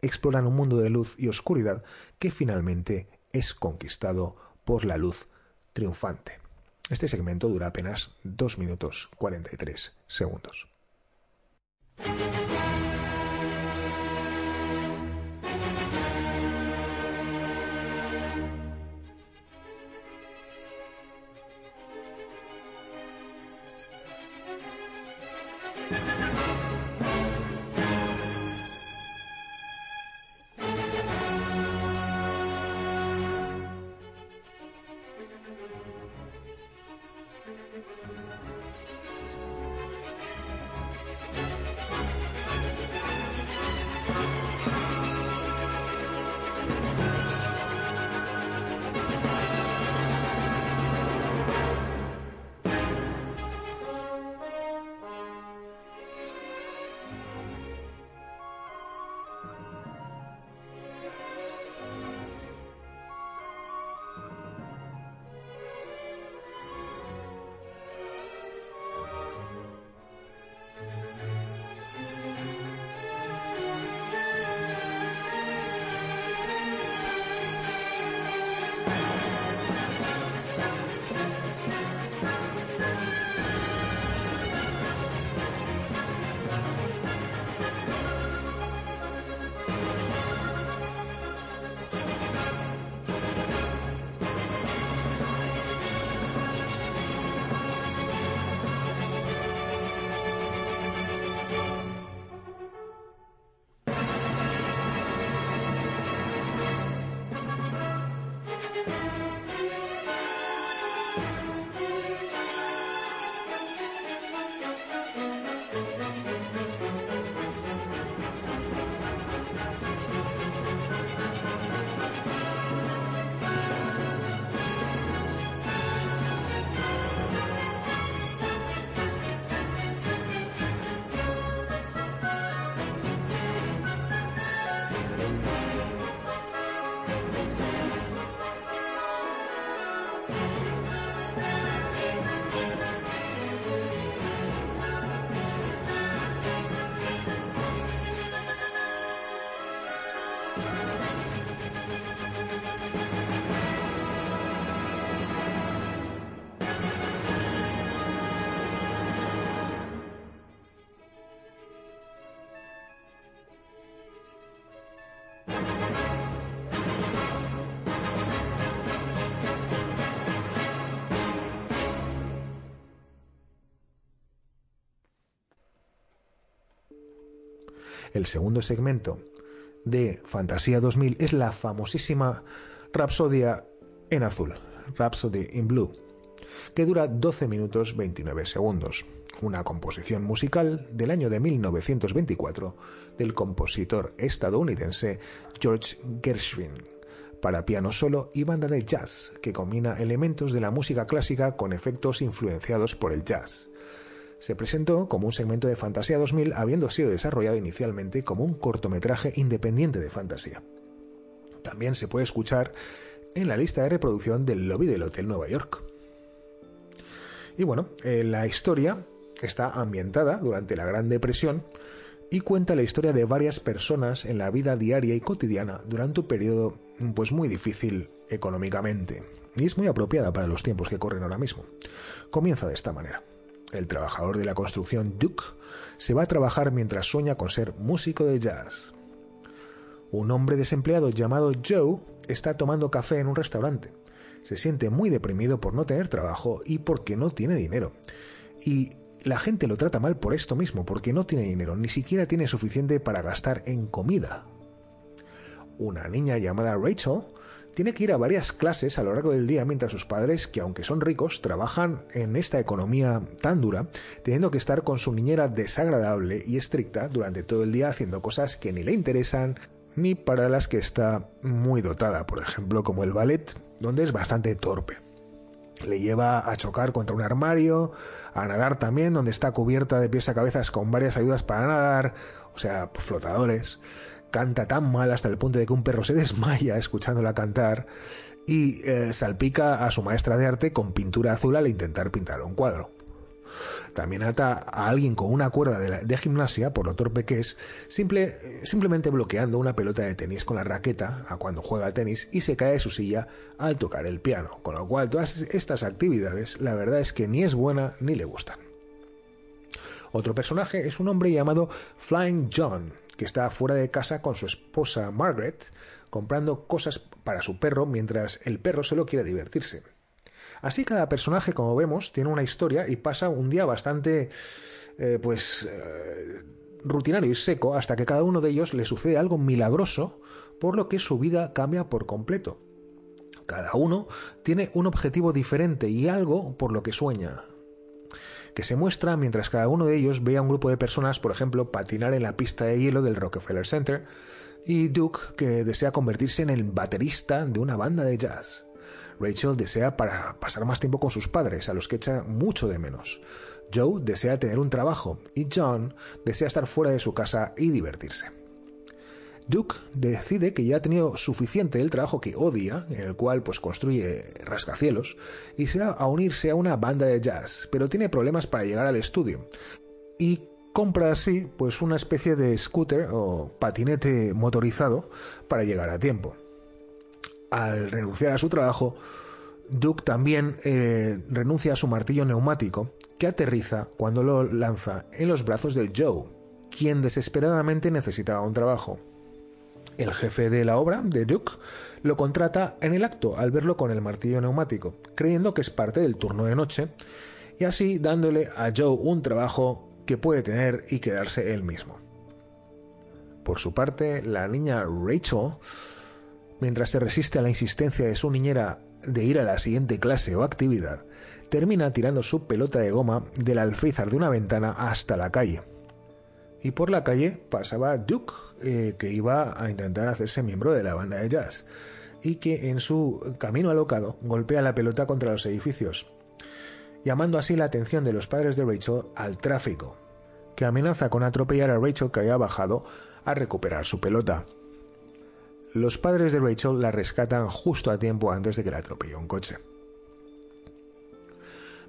exploran un mundo de luz y oscuridad que finalmente es conquistado por la luz triunfante. Este segmento dura apenas 2 minutos 43 segundos. El segundo segmento de Fantasía 2000 es la famosísima Rapsodia en azul, Rhapsody in Blue, que dura 12 minutos 29 segundos, una composición musical del año de 1924 del compositor estadounidense George Gershwin. Para piano solo y banda de jazz, que combina elementos de la música clásica con efectos influenciados por el jazz se presentó como un segmento de Fantasía 2000 habiendo sido desarrollado inicialmente como un cortometraje independiente de fantasía. También se puede escuchar en la lista de reproducción del lobby del Hotel Nueva York. Y bueno, eh, la historia está ambientada durante la Gran Depresión y cuenta la historia de varias personas en la vida diaria y cotidiana durante un periodo pues muy difícil económicamente y es muy apropiada para los tiempos que corren ahora mismo. Comienza de esta manera. El trabajador de la construcción Duke se va a trabajar mientras sueña con ser músico de jazz. Un hombre desempleado llamado Joe está tomando café en un restaurante. Se siente muy deprimido por no tener trabajo y porque no tiene dinero. Y la gente lo trata mal por esto mismo, porque no tiene dinero, ni siquiera tiene suficiente para gastar en comida. Una niña llamada Rachel tiene que ir a varias clases a lo largo del día mientras sus padres, que aunque son ricos, trabajan en esta economía tan dura, teniendo que estar con su niñera desagradable y estricta durante todo el día haciendo cosas que ni le interesan ni para las que está muy dotada, por ejemplo, como el ballet, donde es bastante torpe. Le lleva a chocar contra un armario, a nadar también, donde está cubierta de pies a cabezas con varias ayudas para nadar, o sea, flotadores canta tan mal hasta el punto de que un perro se desmaya escuchándola cantar y eh, salpica a su maestra de arte con pintura azul al intentar pintar un cuadro. También ata a alguien con una cuerda de, gimnasia, por lo torpe que es, simple, simplemente bloqueando una pelota de tenis con la raqueta a cuando juega al tenis y se cae de su silla al tocar el piano. Con lo cual, todas estas actividades, la verdad es que ni es buena ni le gustan. Otro personaje es un hombre llamado Flying John, que está fuera de casa con su esposa Margaret, comprando cosas para su perro mientras el perro solo quiere divertirse. Así cada personaje, como vemos, tiene una historia y pasa un día bastante, eh, pues, eh, rutinario y seco hasta que cada uno de ellos le sucede algo milagroso, por lo que su vida cambia por completo. Cada uno tiene un objetivo diferente y algo por lo que sueña, que se muestra mientras cada uno de ellos ve a un grupo de personas, por ejemplo, patinar en la pista de hielo del Rockefeller Center, y Duke, que desea convertirse en el baterista de una banda de jazz. Rachel desea para pasar más tiempo con sus padres, a los que echa mucho de menos. Joe desea tener un trabajo y John desea estar fuera de su casa y divertirse. Duke decide que ya ha tenido suficiente del trabajo que odia, en el cual pues construye rascacielos, y se va a unirse a una banda de jazz, pero tiene problemas para llegar al estudio. Y compra así pues una especie de scooter o patinete motorizado para llegar a tiempo. Al renunciar a su trabajo, Duke también eh, renuncia a su martillo neumático, que aterriza cuando lo lanza en los brazos de Joe, quien desesperadamente necesitaba un trabajo. El jefe de la obra, de Duke, lo contrata en el acto al verlo con el martillo neumático, creyendo que es parte del turno de noche, y así dándole a Joe un trabajo que puede tener y quedarse él mismo. Por su parte, la niña Rachel, mientras se resiste a la insistencia de su niñera de ir a la siguiente clase o actividad, termina tirando su pelota de goma del alféizar de una ventana hasta la calle y por la calle pasaba Duke, eh, que iba a intentar hacerse miembro de la banda de jazz, y que en su camino alocado golpea la pelota contra los edificios, llamando así la atención de los padres de Rachel al tráfico, que amenaza con atropellar a Rachel que había bajado a recuperar su pelota. Los padres de Rachel la rescatan justo a tiempo antes de que la atropelle un coche.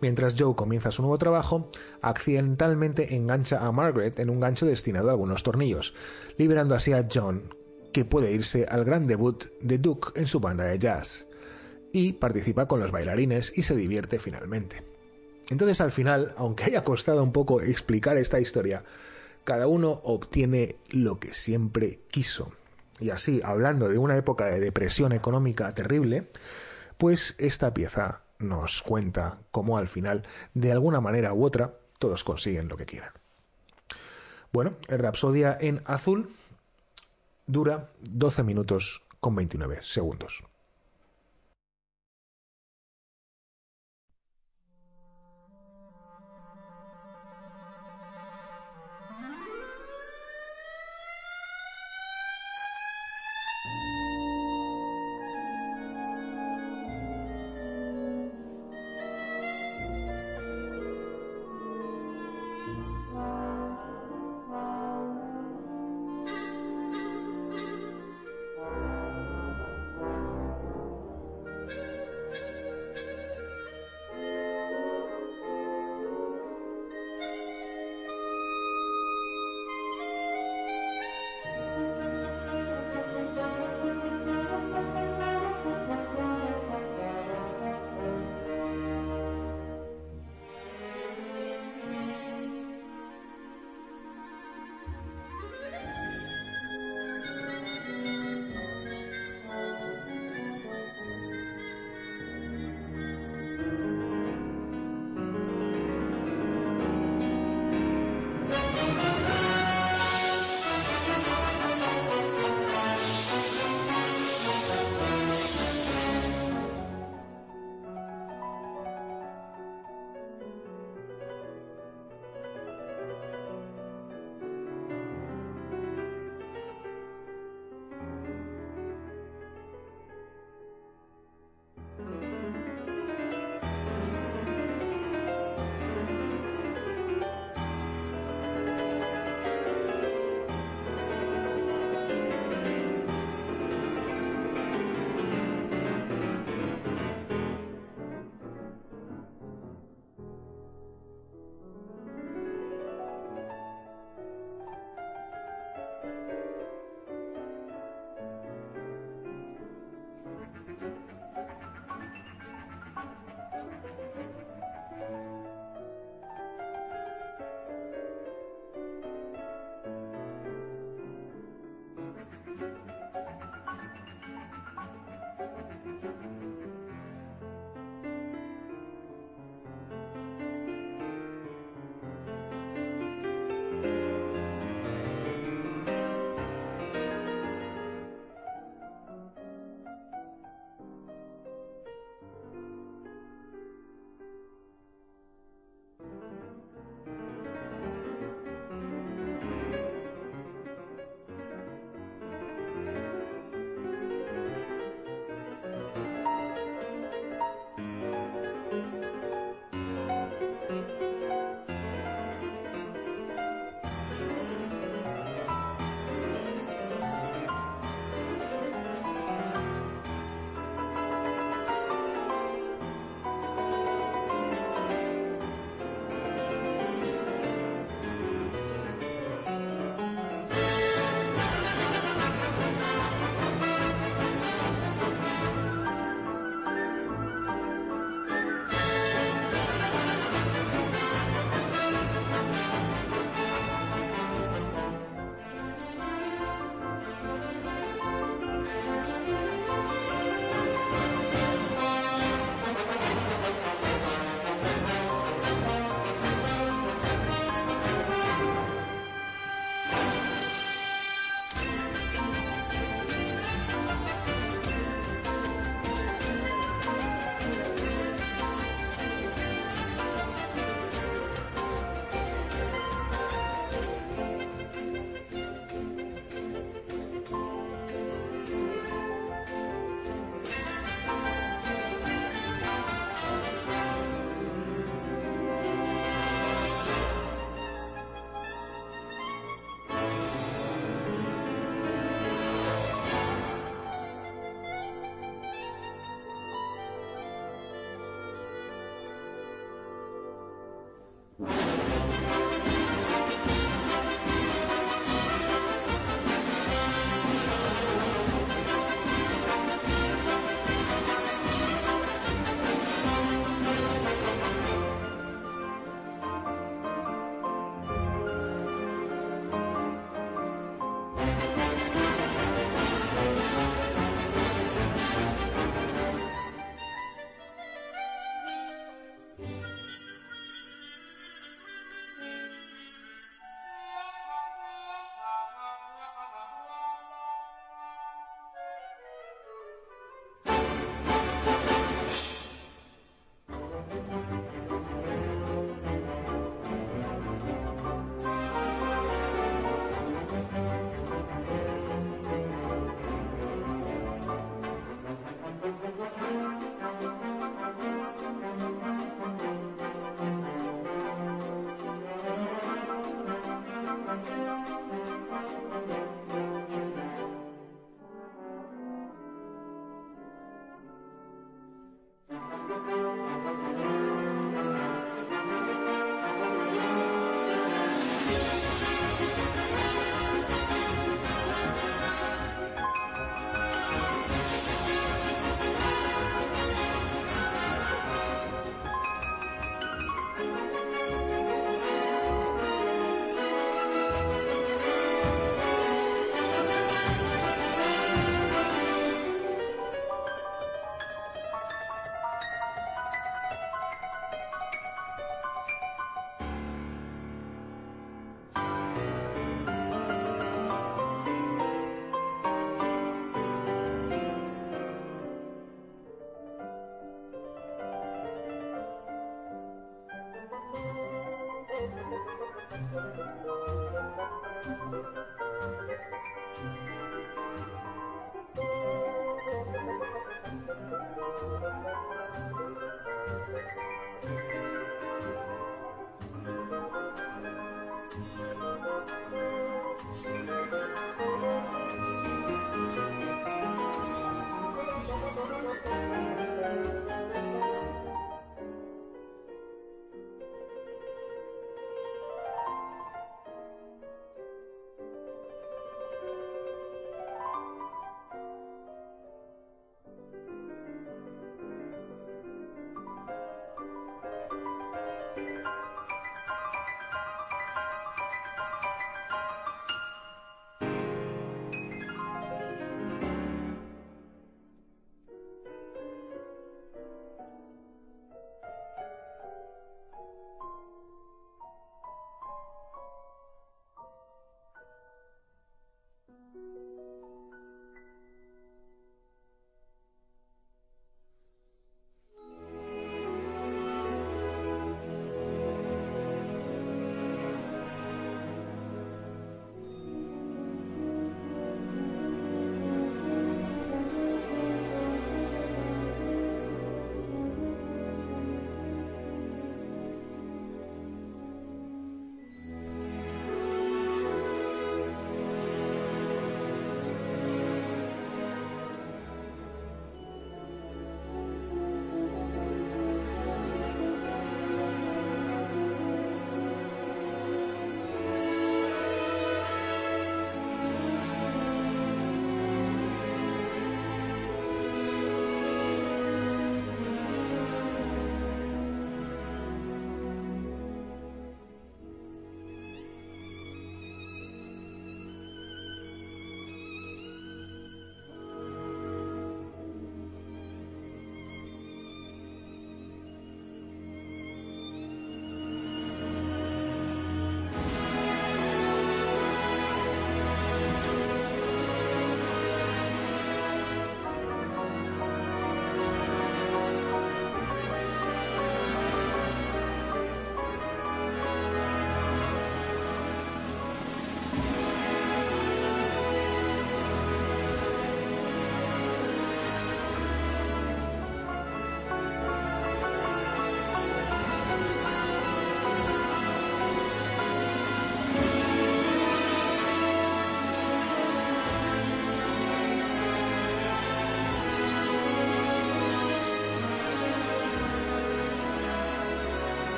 Mientras Joe comienza su nuevo trabajo, accidentalmente engancha a Margaret en un gancho destinado a algunos tornillos, liberando así a John, que puede irse al gran debut de Duke en su banda de jazz, y participa con los bailarines y se divierte finalmente. Entonces al final, aunque haya costado un poco explicar esta historia, cada uno obtiene lo que siempre quiso. Y así, hablando de una época de depresión económica terrible, pues esta pieza nos cuenta cómo al final, de alguna manera u otra, todos consiguen lo que quieran. Bueno, el Rapsodia en azul dura 12 minutos con 29 segundos.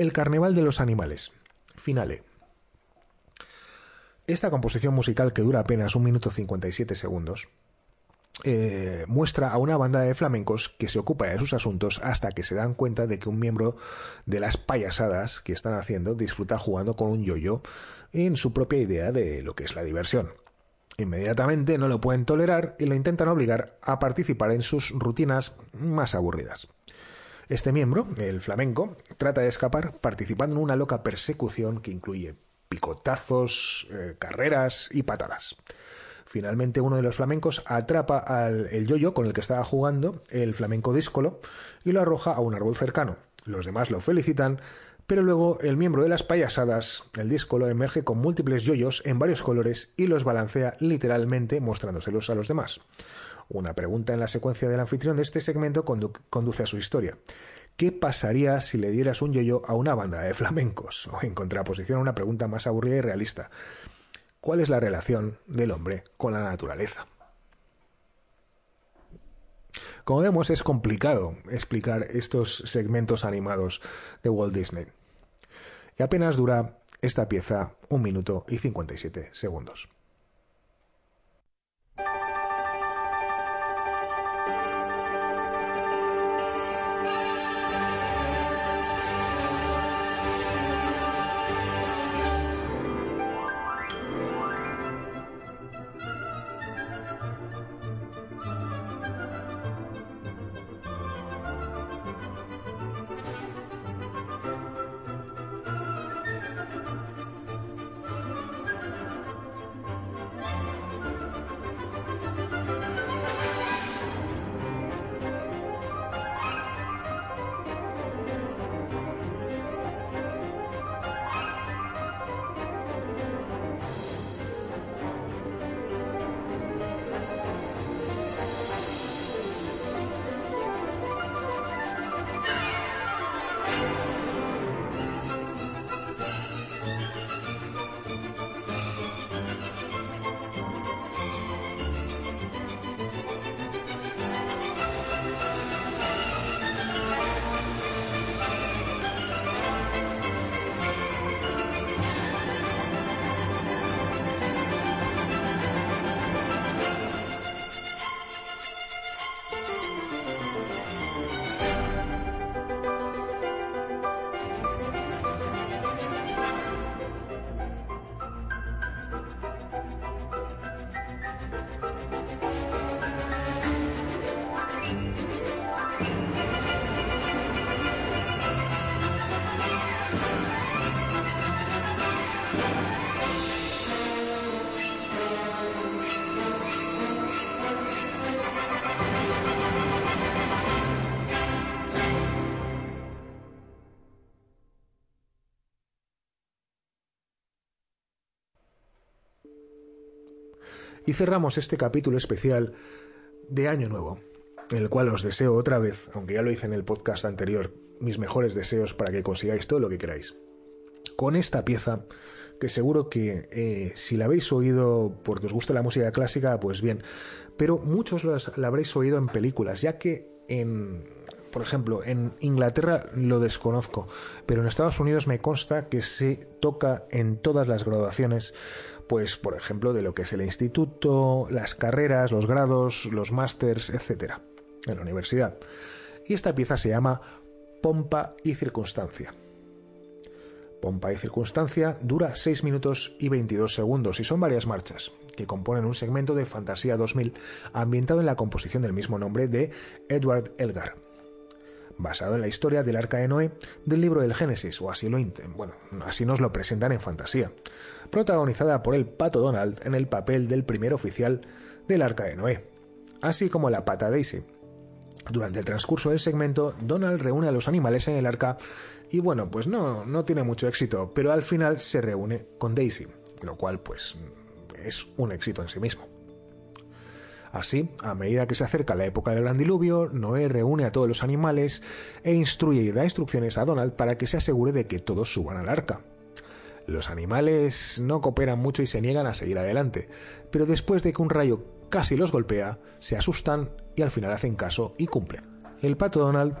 El Carnaval de los Animales. Finale. Esta composición musical que dura apenas un minuto 57 segundos eh, muestra a una banda de flamencos que se ocupa de sus asuntos hasta que se dan cuenta de que un miembro de las payasadas que están haciendo disfruta jugando con un yoyo en su propia idea de lo que es la diversión. Inmediatamente no lo pueden tolerar y lo intentan obligar a participar en sus rutinas más aburridas. Este miembro, el flamenco, trata de escapar participando en una loca persecución que incluye picotazos, eh, carreras y patadas. Finalmente uno de los flamencos atrapa al yoyo con el que estaba jugando, el flamenco díscolo, y lo arroja a un árbol cercano. Los demás lo felicitan, pero luego el miembro de las payasadas, el díscolo, emerge con múltiples yoyos en varios colores y los balancea literalmente mostrándoselos a los demás. Una pregunta en la secuencia del anfitrión de este segmento conduce a su historia. ¿Qué pasaría si le dieras un yoyo a una banda de flamencos? O en contraposición a una pregunta más aburrida y realista. ¿Cuál es la relación del hombre con la naturaleza? Como vemos, es complicado explicar estos segmentos animados de Walt Disney. Y apenas dura esta pieza un minuto y 57 segundos. Y cerramos este capítulo especial de Año Nuevo, en el cual os deseo otra vez, aunque ya lo hice en el podcast anterior, mis mejores deseos para que consigáis todo lo que queráis. Con esta pieza, que seguro que eh, si la habéis oído porque os gusta la música clásica, pues bien, pero muchos la habréis oído en películas, ya que en, por ejemplo, en Inglaterra lo desconozco, pero en Estados Unidos me consta que se toca en todas las graduaciones pues por ejemplo de lo que es el instituto, las carreras, los grados, los másters, etcétera, en la universidad. Y esta pieza se llama Pompa y Circunstancia. Pompa y Circunstancia dura 6 minutos y 22 segundos y son varias marchas, que componen un segmento de Fantasía 2000 ambientado en la composición del mismo nombre de Edward Elgar basado en la historia del arca de Noé del libro del Génesis, o así lo bueno, así nos lo presentan en fantasía, protagonizada por el pato Donald en el papel del primer oficial del arca de Noé, así como la pata Daisy. Durante el transcurso del segmento, Donald reúne a los animales en el arca y bueno, pues no, no tiene mucho éxito, pero al final se reúne con Daisy, lo cual pues es un éxito en sí mismo. Así, a medida que se acerca la época del gran diluvio, Noé reúne a todos los animales e instruye y da instrucciones a Donald para que se asegure de que todos suban al arca. Los animales no cooperan mucho y se niegan a seguir adelante, pero después de que un rayo casi los golpea, se asustan y al final hacen caso y cumplen. El pato Donald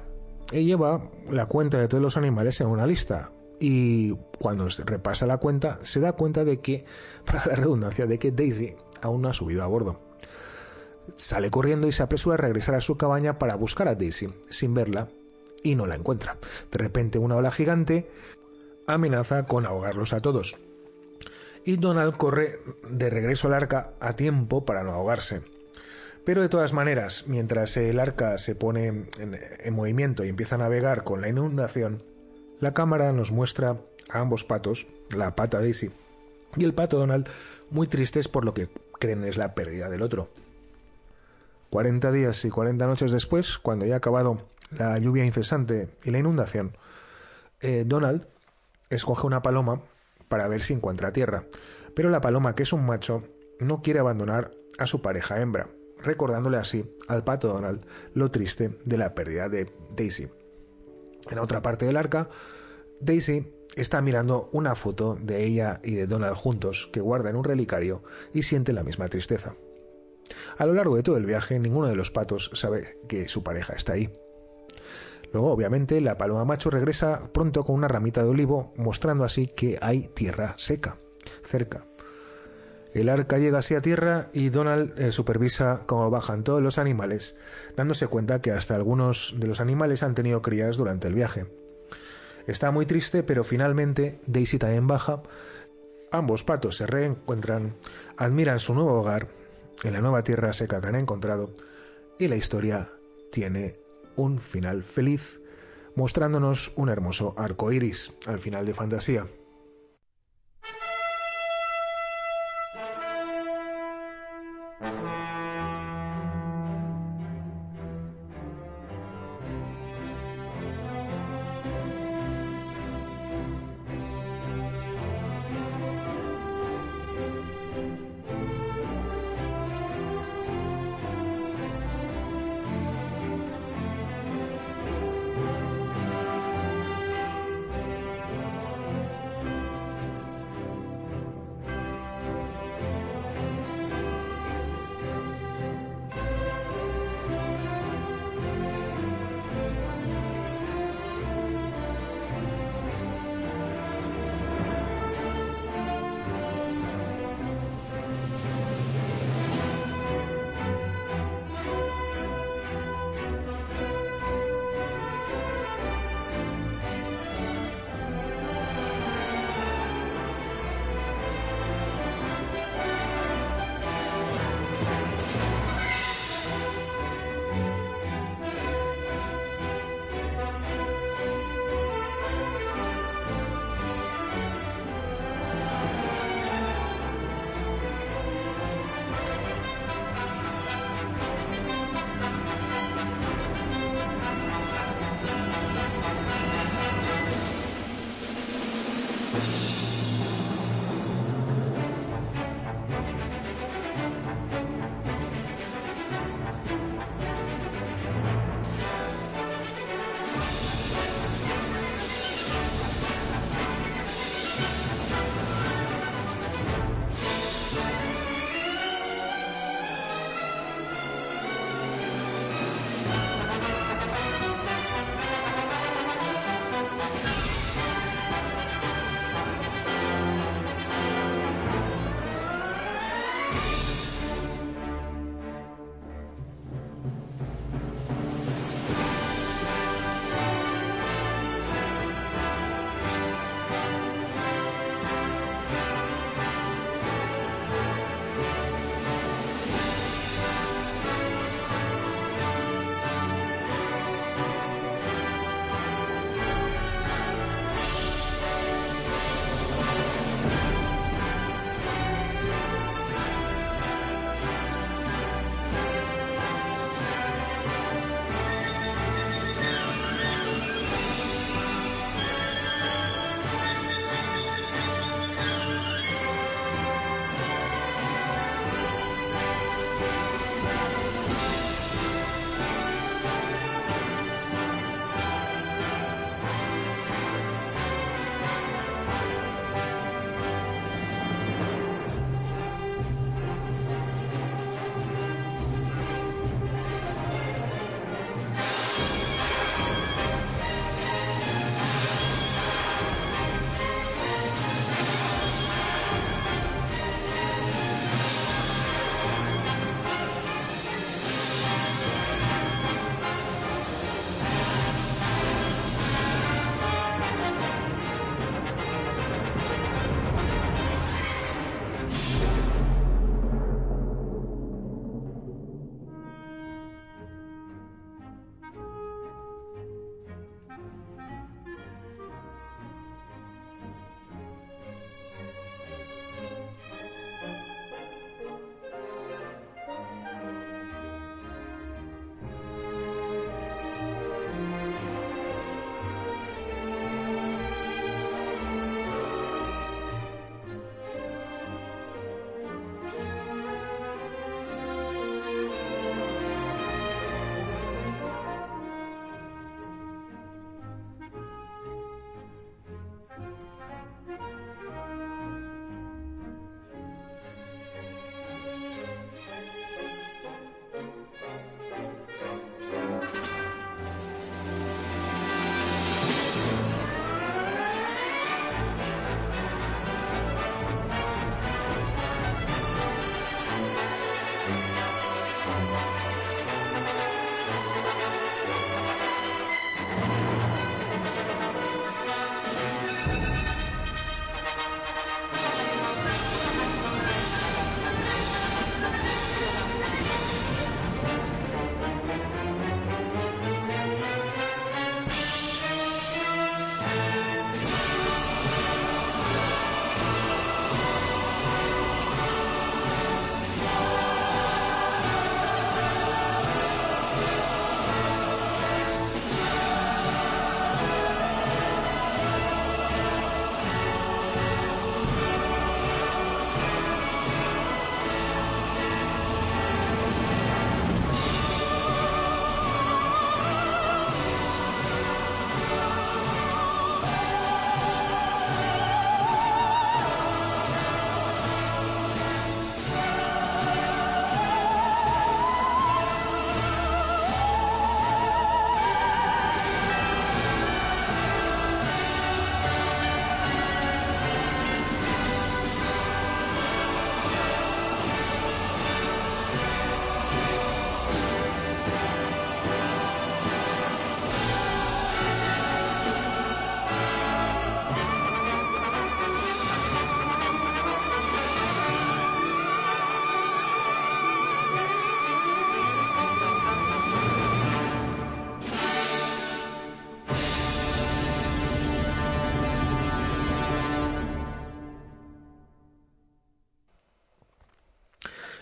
y lleva la cuenta de todos los animales en una lista. Y cuando repasa la cuenta, se da cuenta de que, <laughs> para la redundancia, de que Daisy aún no ha subido a bordo. Sale corriendo y se apresura a regresar a su cabaña para buscar a Daisy, sin verla, y no la encuentra. De repente una ola gigante amenaza con ahogarlos a todos. Y Donald corre de regreso al arca a tiempo para no ahogarse. Pero de todas maneras, mientras el arca se pone en, movimiento y empieza a navegar con la inundación, la cámara nos muestra a ambos patos, la pata Daisy y el pato Donald, muy tristes por lo que creen es la pérdida del otro. 40 días y 40 noches después, cuando ya ha acabado la lluvia incesante y la inundación, eh, Donald escoge una paloma para ver si encuentra tierra, pero la paloma, que es un macho, no quiere abandonar a su pareja hembra, recordándole así al pato Donald lo triste de la pérdida de Daisy. En otra parte del arca, Daisy está mirando una foto de ella y de Donald juntos que guarda en un relicario y siente la misma tristeza. A lo largo de todo el viaje, ninguno de los patos sabe que su pareja está ahí. Luego, obviamente, la paloma macho regresa pronto con una ramita de olivo, mostrando así que hay tierra seca cerca. El arca llega así a tierra y Donald eh, supervisa cómo bajan todos los animales, dándose cuenta que hasta algunos de los animales han tenido crías durante el viaje. Está muy triste, pero finalmente Daisy también baja. Ambos patos se reencuentran, admiran su nuevo hogar en la nueva tierra seca que han encontrado y la historia tiene un final feliz, mostrándonos un hermoso arco iris al final de fantasía.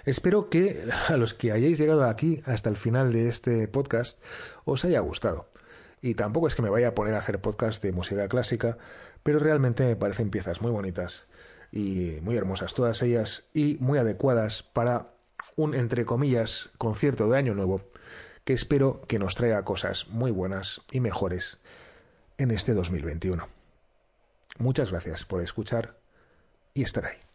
Espero que a los que hayáis llegado aquí hasta el final de este podcast os haya gustado. Y tampoco es que me vaya a poner a hacer podcast de música clásica, pero realmente me parecen piezas muy bonitas y muy hermosas todas ellas y muy adecuadas para un, entre comillas, concierto de Año Nuevo que espero que nos traiga cosas muy buenas y mejores en este 2021. Muchas gracias por escuchar y estar ahí.